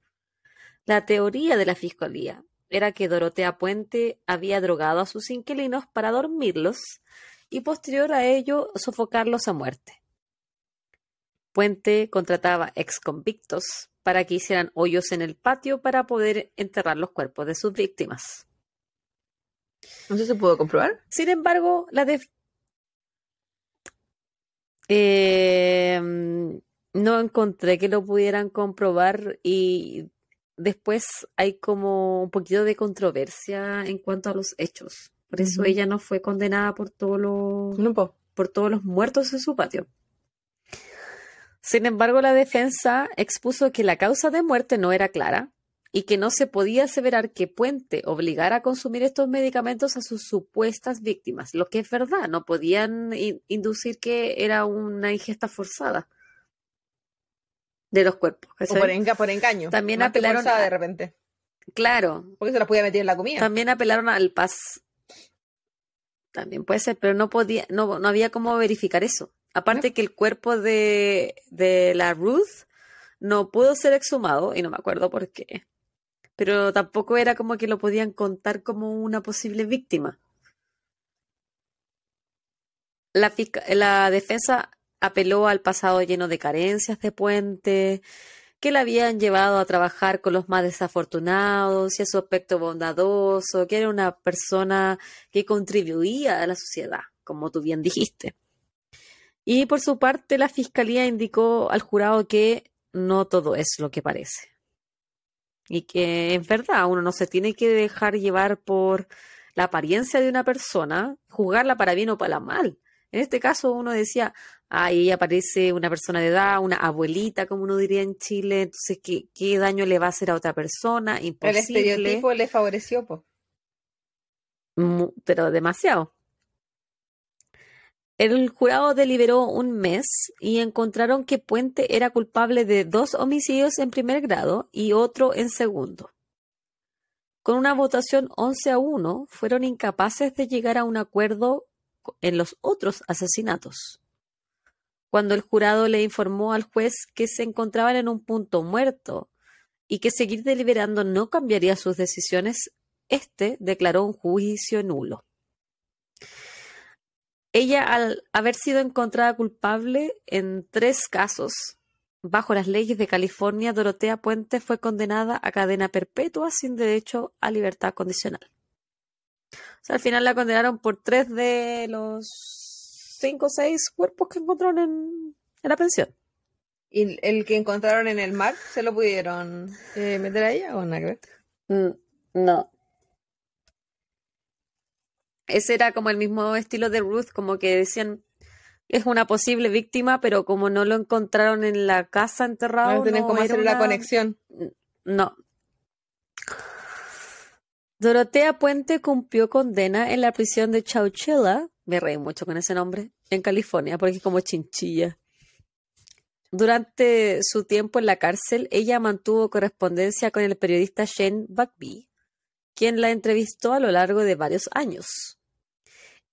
La teoría de la fiscalía era que Dorotea Puente había drogado a sus inquilinos para dormirlos y posterior a ello sofocarlos a muerte. Puente contrataba ex convictos para que hicieran hoyos en el patio para poder enterrar los cuerpos de sus víctimas.
¿No se pudo comprobar?
Sin embargo, la, de Em, no encontré que lo pudieran comprobar y después hay como un poquito de controversia en cuanto a los hechos. Por eso ella no fue condenada por todos los por todos los muertos en su patio. Sin embargo, la defensa expuso que la causa de muerte no era clara y que no se podía aseverar que Puente obligara a consumir estos medicamentos a sus supuestas víctimas, lo que es verdad, no podían inducir que era una ingesta forzada de los cuerpos.
O por, por, engaño.
También apelaron a,
de repente.
Claro.
Porque se las podía meter en la comida.
También apelaron al paz. También puede ser, pero no podía, no, no había cómo verificar eso. Aparte que el cuerpo de, de la Ruth no pudo ser exhumado, y no me acuerdo por qué pero tampoco era como que lo podían contar como una posible víctima. La, la defensa apeló al pasado lleno de carencias de Puente, que la habían llevado a trabajar con los más desafortunados y a su aspecto bondadoso, que era una persona que contribuía a la sociedad, como tú bien dijiste. Y por su parte, la fiscalía indicó al jurado que no todo es lo que parece y que es verdad, uno no se tiene que dejar llevar por la apariencia de una persona, juzgarla para bien o para mal. En este caso uno decía, ahí aparece una persona de edad, una abuelita, como uno diría en Chile, entonces, ¿qué, qué daño le va a hacer a otra persona? Imposible.
El estereotipo le favoreció, pues.
Pero demasiado. El jurado deliberó un mes y encontraron que Puente era culpable de dos homicidios en primer grado y otro en segundo. Con una votación 11 a 1, fueron incapaces de llegar a un acuerdo en los otros asesinatos. Cuando el jurado le informó al juez que se encontraban en un punto muerto y que seguir deliberando no cambiaría sus decisiones, éste declaró un juicio nulo. Ella, al haber sido encontrada culpable en tres casos, bajo las leyes de California, Dorotea Puente fue condenada a cadena perpetua sin derecho a libertad condicional. O sea, al final la condenaron por tres de los cinco o seis cuerpos que encontraron en, la pensión.
¿Y el que encontraron en el mar se lo pudieron eh, meter a ella o nada
mm, No ese era como el mismo estilo de Ruth, como que decían es una posible víctima, pero como no lo encontraron en la casa enterrado.
No tienen cómo hacer la conexión.
No. Dorotea Puente cumplió condena en la prisión de Chowchilla, me reí mucho con ese nombre, en California, porque es como chinchilla. Durante su tiempo en la cárcel, ella mantuvo correspondencia con el periodista Shane Buckby, quien la entrevistó a lo largo de varios años.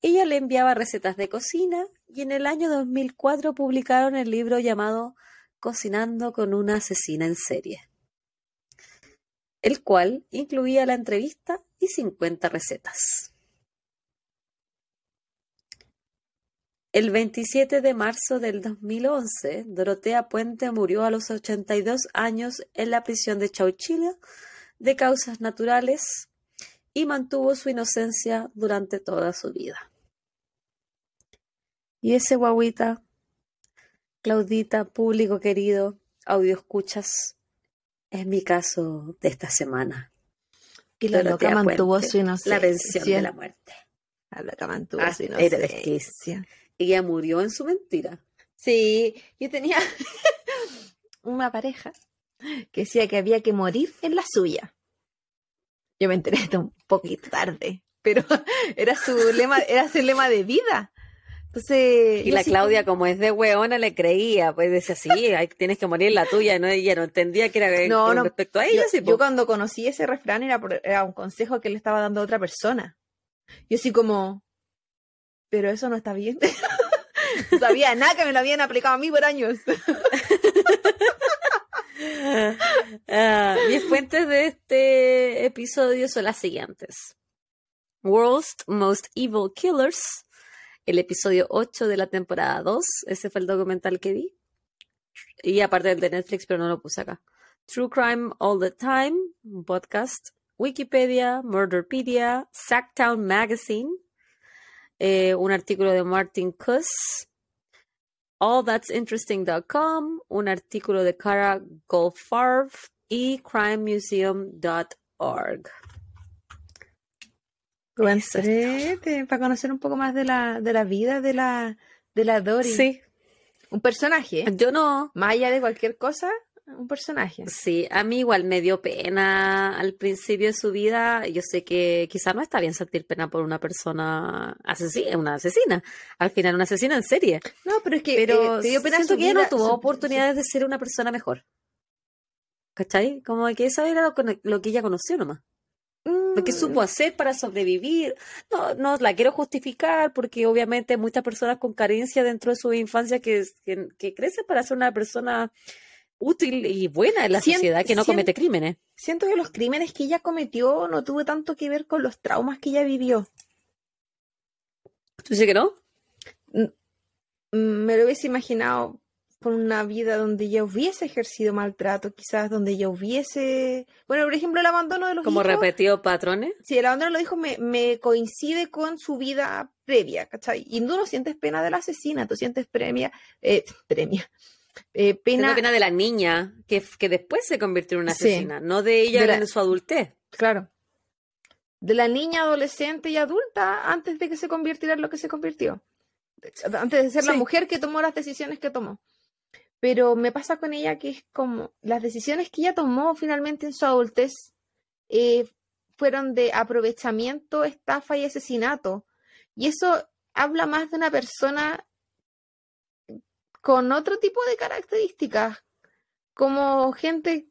Ella le enviaba recetas de cocina y en el año 2004 publicaron el libro llamado Cocinando con una asesina en serie, el cual incluía la entrevista y 50 recetas. El 27 de marzo del 2011, Dorotea Puente murió a los 82 años en la prisión de Chauchilla de causas naturales y mantuvo su inocencia durante toda su vida. Y ese guaguita, Claudita, público querido, audio escuchas, es mi caso de esta semana.
Y la loca mantuvo su inocencia.
La vención de la muerte.
La loca mantuvo ah, su inocencia.
Ella murió en su mentira.
Sí, yo tenía [LAUGHS] una pareja que decía que había que morir en la suya. Yo me enteré esto un poquito tarde, pero [LAUGHS] era su lema, era su lema de vida. Entonces,
y la Claudia, como es de hueona, le creía, pues decía, sí, tienes que morir la tuya, ¿no? ella no entendía que era no, no, respecto a ella.
Yo, yo, cuando conocí ese refrán era, era un consejo que le estaba dando a otra persona. Yo así como, pero eso no está bien. [LAUGHS] no sabía nada que me lo habían aplicado a mí por años. [LAUGHS] [LAUGHS]
Ah, mis fuentes de este episodio son las siguientes. World's Most Evil Killers, el episodio 8 de la temporada 2, ese fue el documental que vi. Y aparte del de Netflix, pero no lo puse acá. True Crime All the Time, podcast. Wikipedia, Murderpedia, Sacktown Magazine, eh, un artículo de Martin Kuss, allthat'sinteresting.com, un artículo de Cara Goldfarb y crimemuseum.org.
para conocer un poco más de la, de la vida de la, de la Dory.
Sí.
Un personaje.
Yo no.
Más allá de cualquier cosa, un personaje.
Sí, a mí igual me dio pena al principio de su vida. Yo sé que quizás no está bien sentir pena por una persona asesina, una asesina. Al final, una asesina en serie.
No, pero es que pero eh, dio pena
siento que ella no tuvo oportunidades de ser una persona mejor. ¿Cachai? Como que eso era lo, que ella conoció nomás. Lo que supo mm. hacer para sobrevivir. No, no la quiero justificar porque obviamente muchas personas con carencia dentro de su infancia que, que, que crecen para ser una persona útil y buena en la sociedad que no comete crímenes.
Siento que los crímenes que ella cometió no tuvo tanto que ver con los traumas que ella vivió.
¿Tú dices que no?
Me lo hubiese imaginado con una vida donde ella hubiese ejercido maltrato, quizás donde ella hubiese... Bueno, por ejemplo, el abandono de los
¿Como repetido patrones?
Sí, el abandono lo dijo me, me coincide con su vida previa, ¿cachai? Y tú no sientes pena de la asesina, tú sientes premia, eh, premia,
eh, pena... pena de la niña, que, que después se convirtió en una asesina, no de ella en su adultez.
Claro. De la niña, adolescente y adulta antes de que se convirtiera en lo que se convirtió. Antes de ser la mujer que tomó las decisiones que tomó. Pero me pasa con ella que es como las decisiones que ella tomó finalmente en su adultez eh, fueron de aprovechamiento, estafa y asesinato. Y eso habla más de una persona con otro tipo de características, como gente,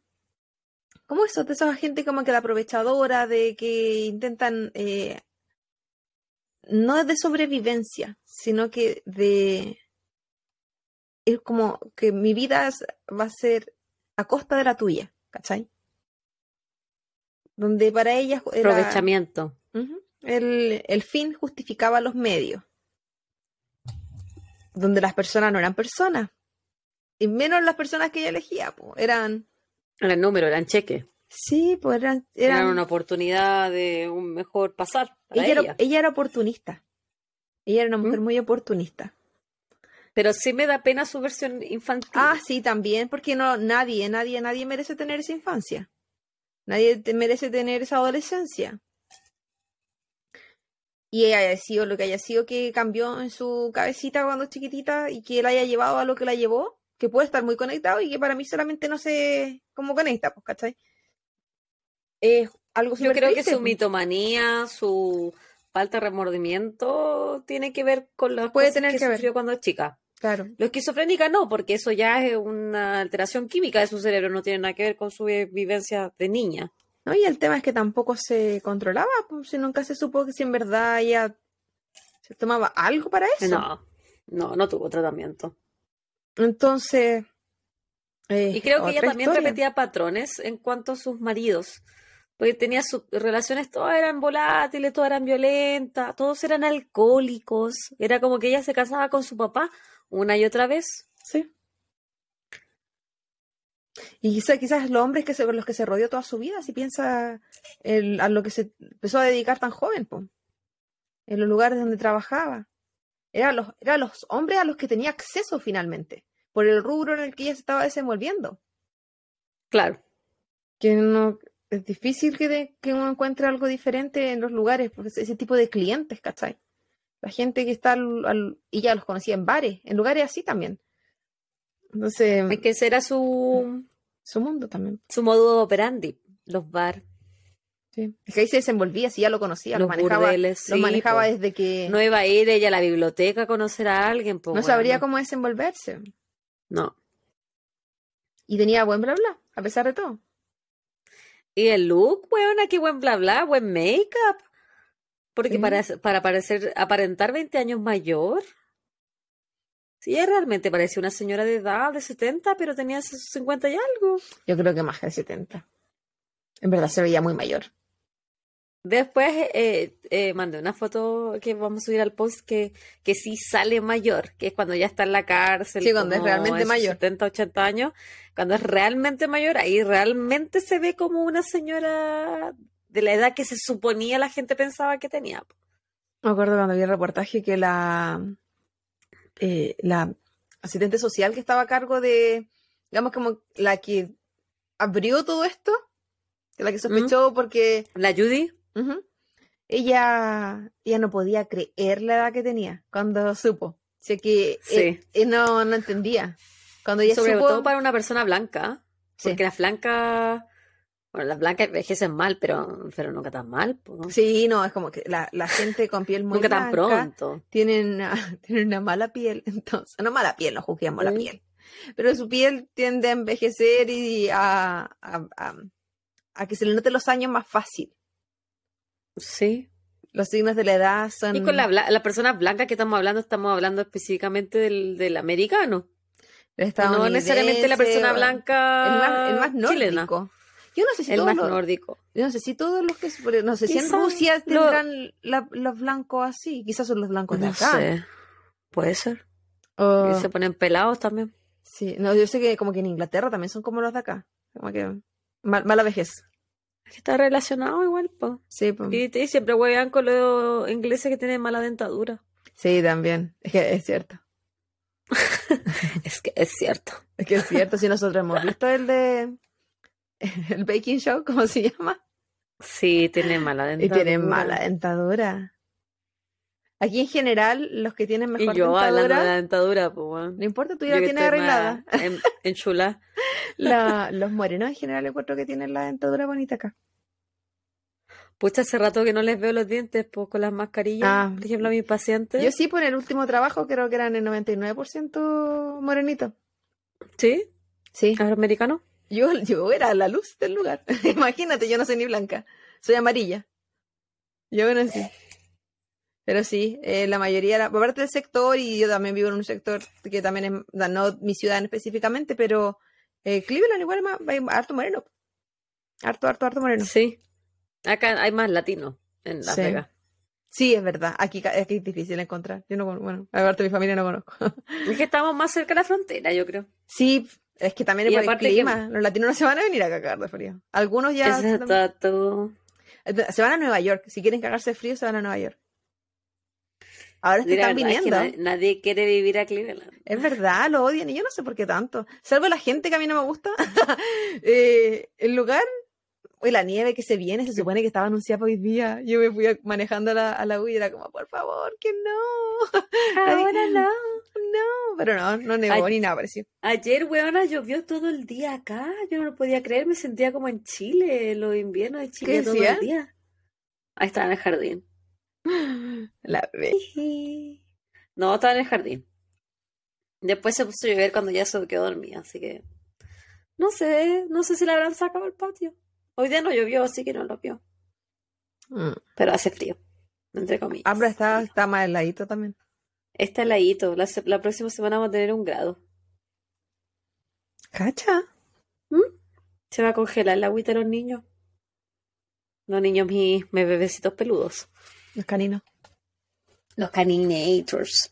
como eso, de esa gente como que la aprovechadora, de que intentan, eh, no de sobrevivencia, sino que de, es como que mi vida va a ser a costa de la tuya, ¿cachai? Donde para ellas
Aprovechamiento.
el, el fin justificaba los medios donde las personas no eran personas. Y menos las personas que ella elegía, pues, eran...
Eran números, eran cheques.
Sí, pues eran,
eran... una oportunidad de un mejor pasar.
ella, Era, ella era oportunista. Ella era una mujer ¿Mm? muy oportunista.
Pero sí me da pena su versión infantil.
Ah, sí, también, porque no, nadie, nadie, nadie merece tener esa infancia. Nadie merece tener esa adolescencia y haya sido lo que haya sido que cambió en su cabecita cuando chiquitita y que él haya llevado a lo que la llevó, que puede estar muy conectado y que para mí solamente no sé cómo conecta, pues, ¿cachai? Es algo
Yo creo que su pues. mitomanía, su falta de remordimiento tiene que ver con las
Puede
cosas
tener
que,
que ver.
cuando es chica.
Claro.
Lo esquizofrénica no, porque eso ya es una alteración química de su cerebro, no tiene nada que ver con su vi- vivencia de niña.
No, y el tema es que tampoco se controlaba, pues, si nunca se supo que si en verdad ella se tomaba algo para eso.
No, no, no tuvo tratamiento.
Entonces. eh,
Y creo que ella también
historia.
repetía patrones en cuanto a sus maridos. Porque tenía sus relaciones, todas eran volátiles, todas eran violentas, todos eran alcohólicos. Era como que ella se casaba con su papá una y otra vez.
Sí. Y quizás, quizás los hombres que se, con los que se rodeó toda su vida, si piensa el- a lo que se empezó a dedicar tan joven, po, en los lugares donde trabajaba. Eran los, los hombres a los que tenía acceso finalmente, por el rubro en el que ella se estaba desenvolviendo.
Claro.
Que no, es difícil que, de- que uno encuentre algo diferente en los lugares, porque es ese tipo de clientes, ¿cachai? La gente que está al, al- y ya los conocía en bares, en lugares así también. Entonces,
Es que ese era su,
su mundo también.
su modo operandi, los bar.
Sí. Es que ahí se desenvolvía, si ya lo conocía, lo
Los
manejaba,
burdeles,
lo
sí,
manejaba
po.
desde que
No iba a ir ella a la biblioteca a conocer a alguien. pues,
no
bueno,
sabría cómo desenvolverse.
No.
Y tenía buen bla bla, a pesar de todo.
Y el look, weona, qué buen bla bla, buen make-up. Porque
Sí.
para, para parecer, aparentar 20 años mayor. Sí, ella realmente parecía una señora de edad, de 70, pero tenía sus 50 y algo.
Yo creo que más que de 70. En verdad se veía muy mayor.
Después eh, eh, mandé una foto que vamos a subir al post que, que sí sale mayor, que es cuando ya está en la cárcel.
Sí, cuando es realmente mayor.
70, 80 años. Cuando es realmente mayor, ahí realmente se ve como una señora de la edad que se suponía la gente pensaba que tenía.
Me acuerdo cuando vi el reportaje que la, eh, la asistente social que estaba a cargo de, digamos, como la que abrió todo esto, la que sospechó porque
La Judy,
ella, ella no podía creer la edad que tenía cuando supo. O sea que
Sí.
eh, eh, no, no entendía. Cuando ella
sobre
supo,
todo para una persona blanca,
Sí.
porque las blancas, bueno, las blancas envejecen mal, pero, pero nunca tan mal.
Sí, no, es como que la, la gente con piel muy
nunca tan pronto.
tienen una, [LAUGHS] tienen una mala piel, entonces, no mala piel, no juzguemos la
Mm.
piel, pero su piel tiende a envejecer y a, a, a- a que se le noten los años más fácil.
Sí.
Los signos de la edad son...
Y con la, bla- la persona blanca que estamos hablando, estamos hablando específicamente del, del americano. No necesariamente la persona blanca
El más, el más
chilena.
Yo no sé si
El
todos
más
los-
nórdico.
yo no sé si todos los que no sé si en Rusia tendrán los blancos así, quizás son los blancos de acá.
sé. Puede ser. Y se ponen pelados también.
Sí, no, yo sé que como que en Inglaterra también son como los de acá. Como que mal- mala vejez.
Está relacionado igual, po.
Sí, pues.
Y, y siempre huevean con los ingleses que tienen mala dentadura.
sí, también. Es que es cierto. [LAUGHS]
Es que es cierto.
Es que es cierto. Si nosotros hemos visto el de [LAUGHS] el baking show, ¿cómo se llama?
Sí, tienen mala [LAUGHS]
Y
dentadura.
tienen mala dentadura. Aquí en general, los que tienen
Y
mejor
yo hablando de
dentadura,
la dentadura, pues bueno.
no importa, tú ya la tienes arreglada.
En, en chula. [LAUGHS]
La- los morenos en general encuentro que tienen la dentadura bonita acá.
Pucha, hace rato que no les veo los dientes, pues con las mascarillas.
Ah.
Por ejemplo, a mis pacientes.
Yo sí, por el último trabajo creo que eran el 99% morenito.
¿Sí?
Sí.
¿Afroamericano?
Yo, yo era la luz del lugar. [LAUGHS] Imagínate, yo no soy ni blanca, soy amarilla. Yo bueno, sí. Pero sí, eh, la mayoría, la, aparte del sector, y yo también vivo en un sector que también es, no mi ciudad específicamente, pero eh, Cleveland igual es más, harto moreno. Harto, harto, harto moreno.
Sí. Acá hay más latinos en Las
Sí.
Vegas.
Sí, es verdad. Aquí, aquí es difícil encontrar. Yo no, bueno, aparte de mi familia no conozco.
Es que estamos más cerca de la frontera, yo creo.
Sí, es que también es por el
que-
clima. Los latinos no se van a venir a cagar de frío. Algunos ya
todo.
se van a Nueva York. Si quieren cagarse de frío, se van a Nueva York. Ahora es que están
verdad es que
viniendo.
nadie, quiere vivir a Cleveland.
Es verdad, lo odian y yo no sé por qué tanto. Salvo la gente que a mí no me gusta. [LAUGHS] Eh, el lugar, y la nieve que se viene, se supone que estaba anunciada hoy día. Yo me fui manejando a la, a la U y era como, por favor, que no. [LAUGHS]
Ahora no.
No, pero no, no nevó ni nada pareció.
Ayer, weona, llovió todo el día acá. Yo no lo podía creer, me sentía como en Chile, los inviernos de Chile
¿Qué
todo
decía?
el día. Ahí estaba en el jardín. [LAUGHS]
La ve. [LAUGHS]
No, estaba en el jardín. Después se puso a llover cuando ya se quedó dormida, así que. No sé, no sé si la habrán sacado al patio. Hoy día no llovió, así que no lo vio. Mm. Pero hace frío, entre comillas.
Pero está, está más heladito también.
Está heladito. La, la próxima semana vamos a tener un grado.
¿Cacha?
¿Mm? Se va a congelar el agüita de los niños. Los niños, mis, mis bebecitos peludos.
Los caninos.
Los caninators.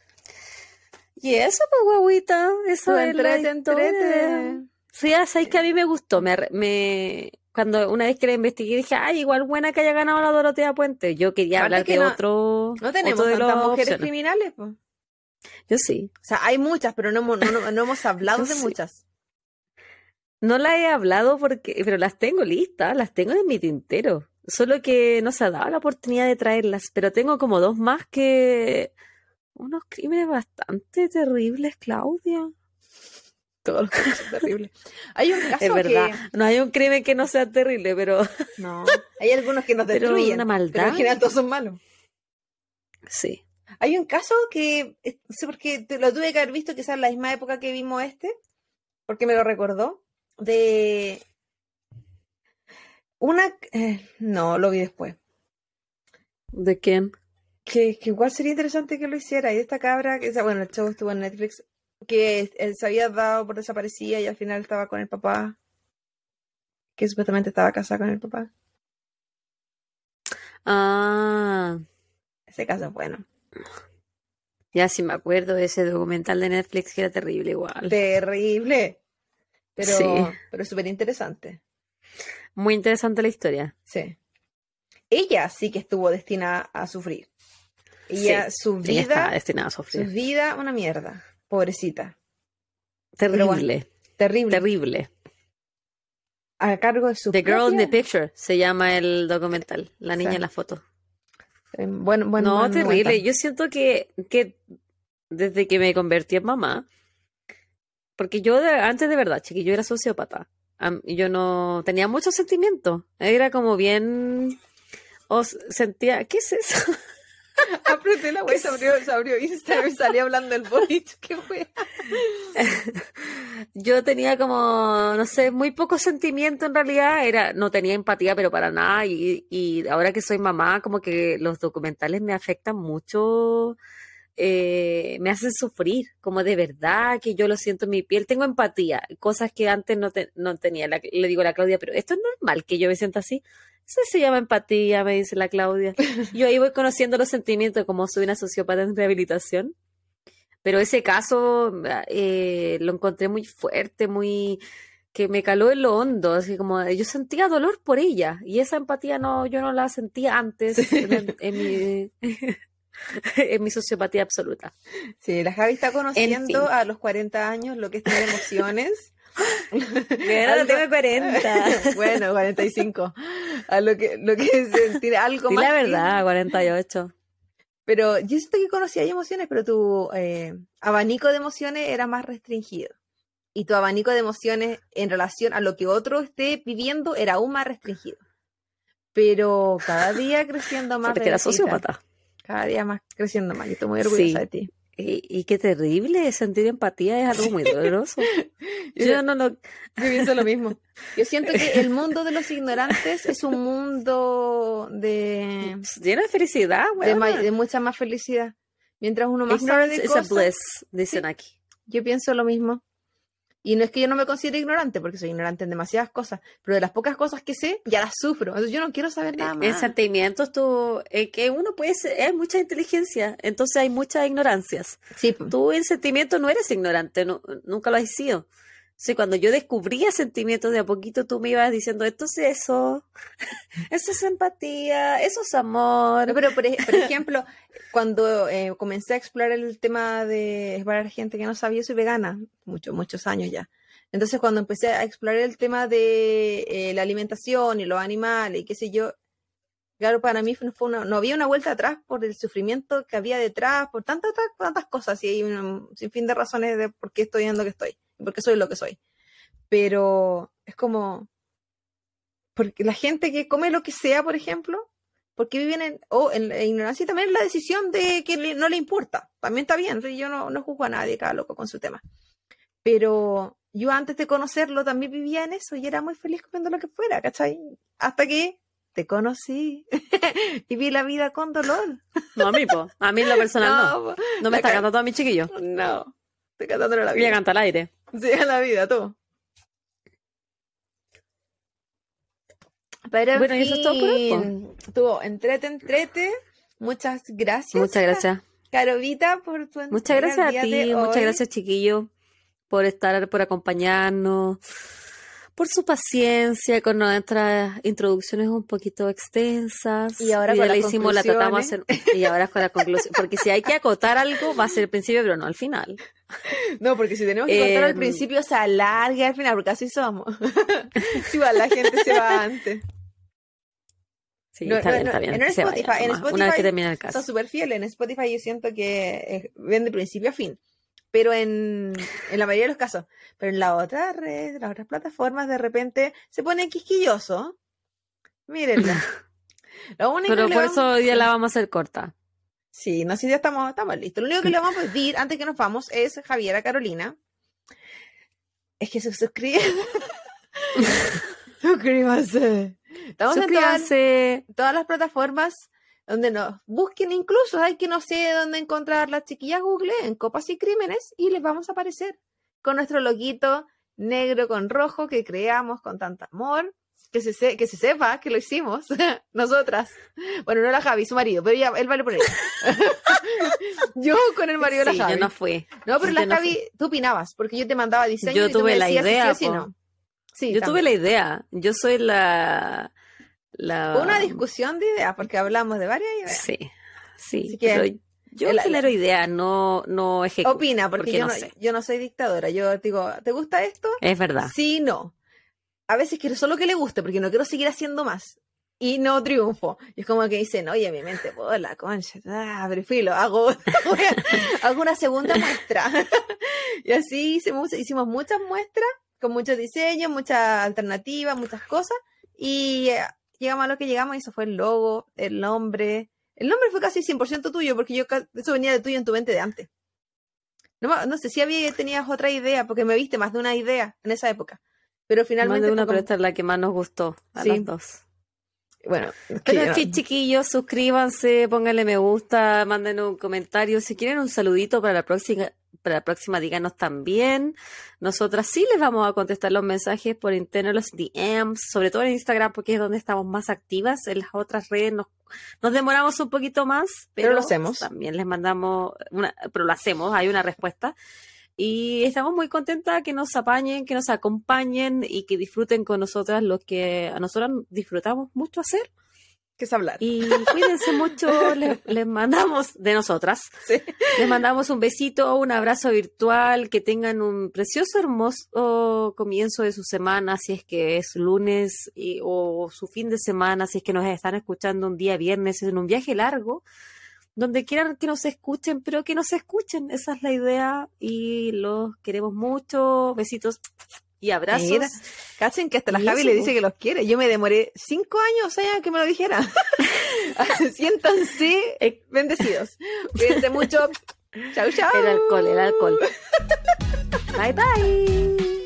Y eso, pues, guaguita. Eso es entrete, entrete. Sí, ya sabéis que a mí me gustó. Me, me, cuando una vez que la investigué dije, ay, igual buena que haya ganado la Dorotea Puente. Yo quería hablar de otro.
No tenemos
de
tantas mujeres criminales, pues.
Yo sí.
O sea, hay muchas, pero no, no, no, hemos hablado de muchas.
No las he hablado porque, pero las tengo listas, las tengo en mi tintero. Solo que no se ha dado la oportunidad de traerlas, pero tengo como dos más que... Unos crímenes bastante terribles, Claudia.
Todos los crímenes son [LAUGHS] terribles. Hay un caso
es verdad. No hay un crimen que no sea terrible, pero...
No, [LAUGHS] hay algunos que nos destruyen. Pero una maldad. Pero en todos son malos.
Sí.
Hay un caso que, no sé por qué, lo tuve que haber visto quizás en la misma época que vimos este, porque me lo recordó, de una... Eh, no, lo vi después.
¿De quién?
Que, que, igual sería interesante que lo hiciera. Y esta cabra, que bueno, el show estuvo en Netflix, que él se había dado por desaparecida y al final estaba con el papá, que supuestamente estaba casada con el papá.
Ah.
Ese caso es bueno.
Ya sí me acuerdo de ese documental de Netflix que era terrible igual.
Terrible. Pero, sí. pero súper interesante.
Muy interesante la historia.
Sí. Ella sí que estuvo destinada a sufrir. Ella, su vida.
destinada a sufrir.
Su vida, una mierda. Pobrecita.
Terrible.
terrible.
Terrible.
A cargo de su.
The Girl in the Picture se llama el documental. La niña en la foto.
Eh, bueno, bueno,
no, terrible. Yo siento que, que desde que me convertí en mamá, porque yo antes de verdad, chiquillo, era sociópata. Yo no tenía muchos sentimientos. Era como bien. Os sentía. ¿Qué es eso? [LAUGHS] [LAUGHS]
Apreté la web, se abrió, se abrió Instagram y salía hablando del bonito. [LAUGHS] Qué fue?
Yo tenía como, no sé, muy poco sentimiento en realidad. Era, no tenía empatía, pero para nada. Y, y ahora que soy mamá, como que los documentales me afectan mucho eh, me hacen sufrir, como de verdad que yo lo siento en mi piel. Tengo empatía, cosas que antes no, no tenía. le digo a la Claudia, pero esto es normal que yo me sienta así. Eso se llama empatía, me dice la Claudia. [LAUGHS] Yo ahí voy conociendo los sentimientos, como soy una sociópata en rehabilitación. Pero ese caso eh, lo encontré muy fuerte, muy que me caló en lo hondo, así como yo sentía dolor por ella y esa empatía no, yo no la sentía antes en mi, [LAUGHS] [LAUGHS] es mi sociopatía absoluta.
Sí, la Javi está conociendo a los 40 años lo que es tener emociones.
Mira, tengo 40.
bueno, 45. A lo que, lo que es sentir algo
sí,
más.
la verdad, 48.
Pero yo siento que conocía emociones, pero tu eh, abanico de emociones era más restringido. Y tu abanico de emociones en relación a lo que otro esté viviendo era aún más restringido. Pero cada día creciendo [LAUGHS] más.
Porque era sociópata
cada día más creciendo más. y estoy muy orgullosa de ti.
Y, qué terrible, sentir empatía es algo muy [LAUGHS] doloroso. [LAUGHS]
yo, no lo... Yo pienso lo mismo. Yo siento que el [LAUGHS] mundo de los ignorantes es un mundo de...
Lleno de felicidad,
de, mucha más felicidad. Mientras uno más sabe de cosas...
bliss, dicen aquí.
Yo pienso lo mismo. Y no es que yo no me considere ignorante, porque soy ignorante en demasiadas cosas, pero de las pocas cosas que sé, ya las sufro. Entonces yo no quiero saber nada más.
En sentimientos, tú, eh, que uno puede ser, hay mucha inteligencia, entonces hay muchas ignorancias.
Sí.
Tú en sentimientos no eres ignorante, nunca lo has sido. Sí, cuando yo descubría sentimientos de a poquito, tú me ibas diciendo, esto es eso, [LAUGHS] eso es empatía, eso es amor.
pero por, ejemplo, cuando eh, comencé a explorar el tema de explorar gente que no sabía, soy vegana, muchos, muchos años ya. Entonces, cuando empecé a explorar el tema de eh, la alimentación y los animales y qué sé yo, claro, para mí fue no había una vuelta atrás por el sufrimiento que había detrás, por tantas, tantas cosas y hay un sin fin de razones de por qué estoy en lo que estoy porque soy lo que soy. Pero es como, porque la gente que come lo que sea, por ejemplo, porque viven en, o en la ignorancia y también la decisión de que no le importa. También está bien, yo no, no juzgo a nadie, cada loco con su tema. Pero yo antes de conocerlo también vivía en eso y era muy feliz comiendo lo que fuera, ¿cachai? Hasta que te conocí [LAUGHS] y vi la vida con dolor.
No, a mí, po. A mí en lo personal [LAUGHS] no. No, me está cantando a mi chiquillo.
No. Estoy cantando la vida.
Voy a cantar al aire.
Sí, a la vida, tú. Pero bueno, y eso es todo por hoy. Tuvo entrete, entrete. Muchas gracias.
Muchas gracias.
Carovita, por tu
Muchas gracias a ti, muchas gracias, chiquillo, por estar, por acompañarnos por su paciencia con nuestras introducciones un poquito extensas.
Y ahora con
la hicimos, la tratamos y ahora con la conclusión. Porque si hay que acotar algo, va a ser el principio, pero no al final.
No, porque si tenemos que acotar al em, principio, se alarga al final, porque así somos. [LAUGHS] si va, la gente se va antes.
Sí, está bien, está bien.
En, Spotify, en Spotify,
una vez que termina el caso.
Está súper fiel. En Spotify yo siento que ven de principio a fin pero en, la mayoría de los casos. Pero en la otra red, las otras plataformas, de repente se pone quisquilloso. Mírenla. [LAUGHS]
pero por eso hoy día la vamos a hacer corta.
Sí, no, si ya estamos, estamos listos. Lo único que le vamos a pedir [LAUGHS] antes que nos vamos es Javiera Carolina. Es que se suscriban. [LAUGHS] Suscríbanse. Estamos en todas las plataformas donde nos busquen incluso, hay que no sé dónde encontrar las chiquillas Google en Copas y Crímenes y les vamos a aparecer con nuestro loguito negro con rojo que creamos con tanto amor, que se, que se sepa que lo hicimos [LAUGHS] nosotras. Bueno, no la Javi, su marido, pero ya él vale por ella. [LAUGHS] yo con el marido de la Javi.
Yo no fui.
No, pero la Javi, tú opinabas, porque yo te mandaba diseño
yo
y tú
tuve
me
la idea,
sí, no.
Sí, yo tuve la idea. Yo soy la
una discusión de ideas, porque hablamos de varias ideas.
Sí, sí. yo genero ideas, no, no ejecuto.
Opina, porque, yo, no, yo no soy dictadora. Yo digo, ¿te gusta esto?
Es verdad.
Sí, no. A veces quiero solo que le guste, porque no quiero seguir haciendo más. Y no triunfo. Y es como que dicen, oye, mi mente, pues la concha, ah, filo, hago, [LAUGHS] hago una segunda muestra. [LAUGHS] y así hicimos, hicimos muchas muestras, con muchos diseños, muchas alternativas, muchas cosas. Y eh, llegamos a lo que llegamos y eso fue el logo, el nombre. El nombre fue casi 100% tuyo, porque yo eso venía de tuyo en tu mente de antes. No, no sé si había, tenías otra idea, porque me viste más de una idea en esa época. Pero finalmente.
Más de una, pero esta es la que más nos gustó a las dos.
Bueno,
pero en fin, chiquillos, suscríbanse, pónganle me gusta, manden un comentario. Si quieren un saludito para la próxima, para la próxima díganos también. Nosotras sí les vamos a contestar los mensajes por interno, los DMs, sobre todo en Instagram, porque es donde estamos más activas. En las otras redes nos, nos demoramos un poquito más, pero,
lo hacemos.
También les mandamos, una, pero lo hacemos, hay una respuesta. Y estamos muy contentas que nos apañen, que nos acompañen y que disfruten con nosotras lo que a nosotras disfrutamos mucho hacer
que es hablar.
Y cuídense mucho, [LAUGHS] les, mandamos de nosotras. Les mandamos un besito, un abrazo virtual, que tengan un precioso, hermoso comienzo de su semana, si es que es lunes o su fin de semana, si es que nos están escuchando un día viernes en un viaje largo, donde quieran que nos escuchen, pero que nos escuchen, esa es la idea y los queremos mucho. Besitos y abrazos. Mira,
cachen que hasta la Javi le dice que los quiere. Yo me demoré cinco años o que me lo dijera. [LAUGHS] Siéntanse eh, bendecidos. Cuídense mucho. [LAUGHS] Chau, chau.
El alcohol, el alcohol. [LAUGHS] bye, bye.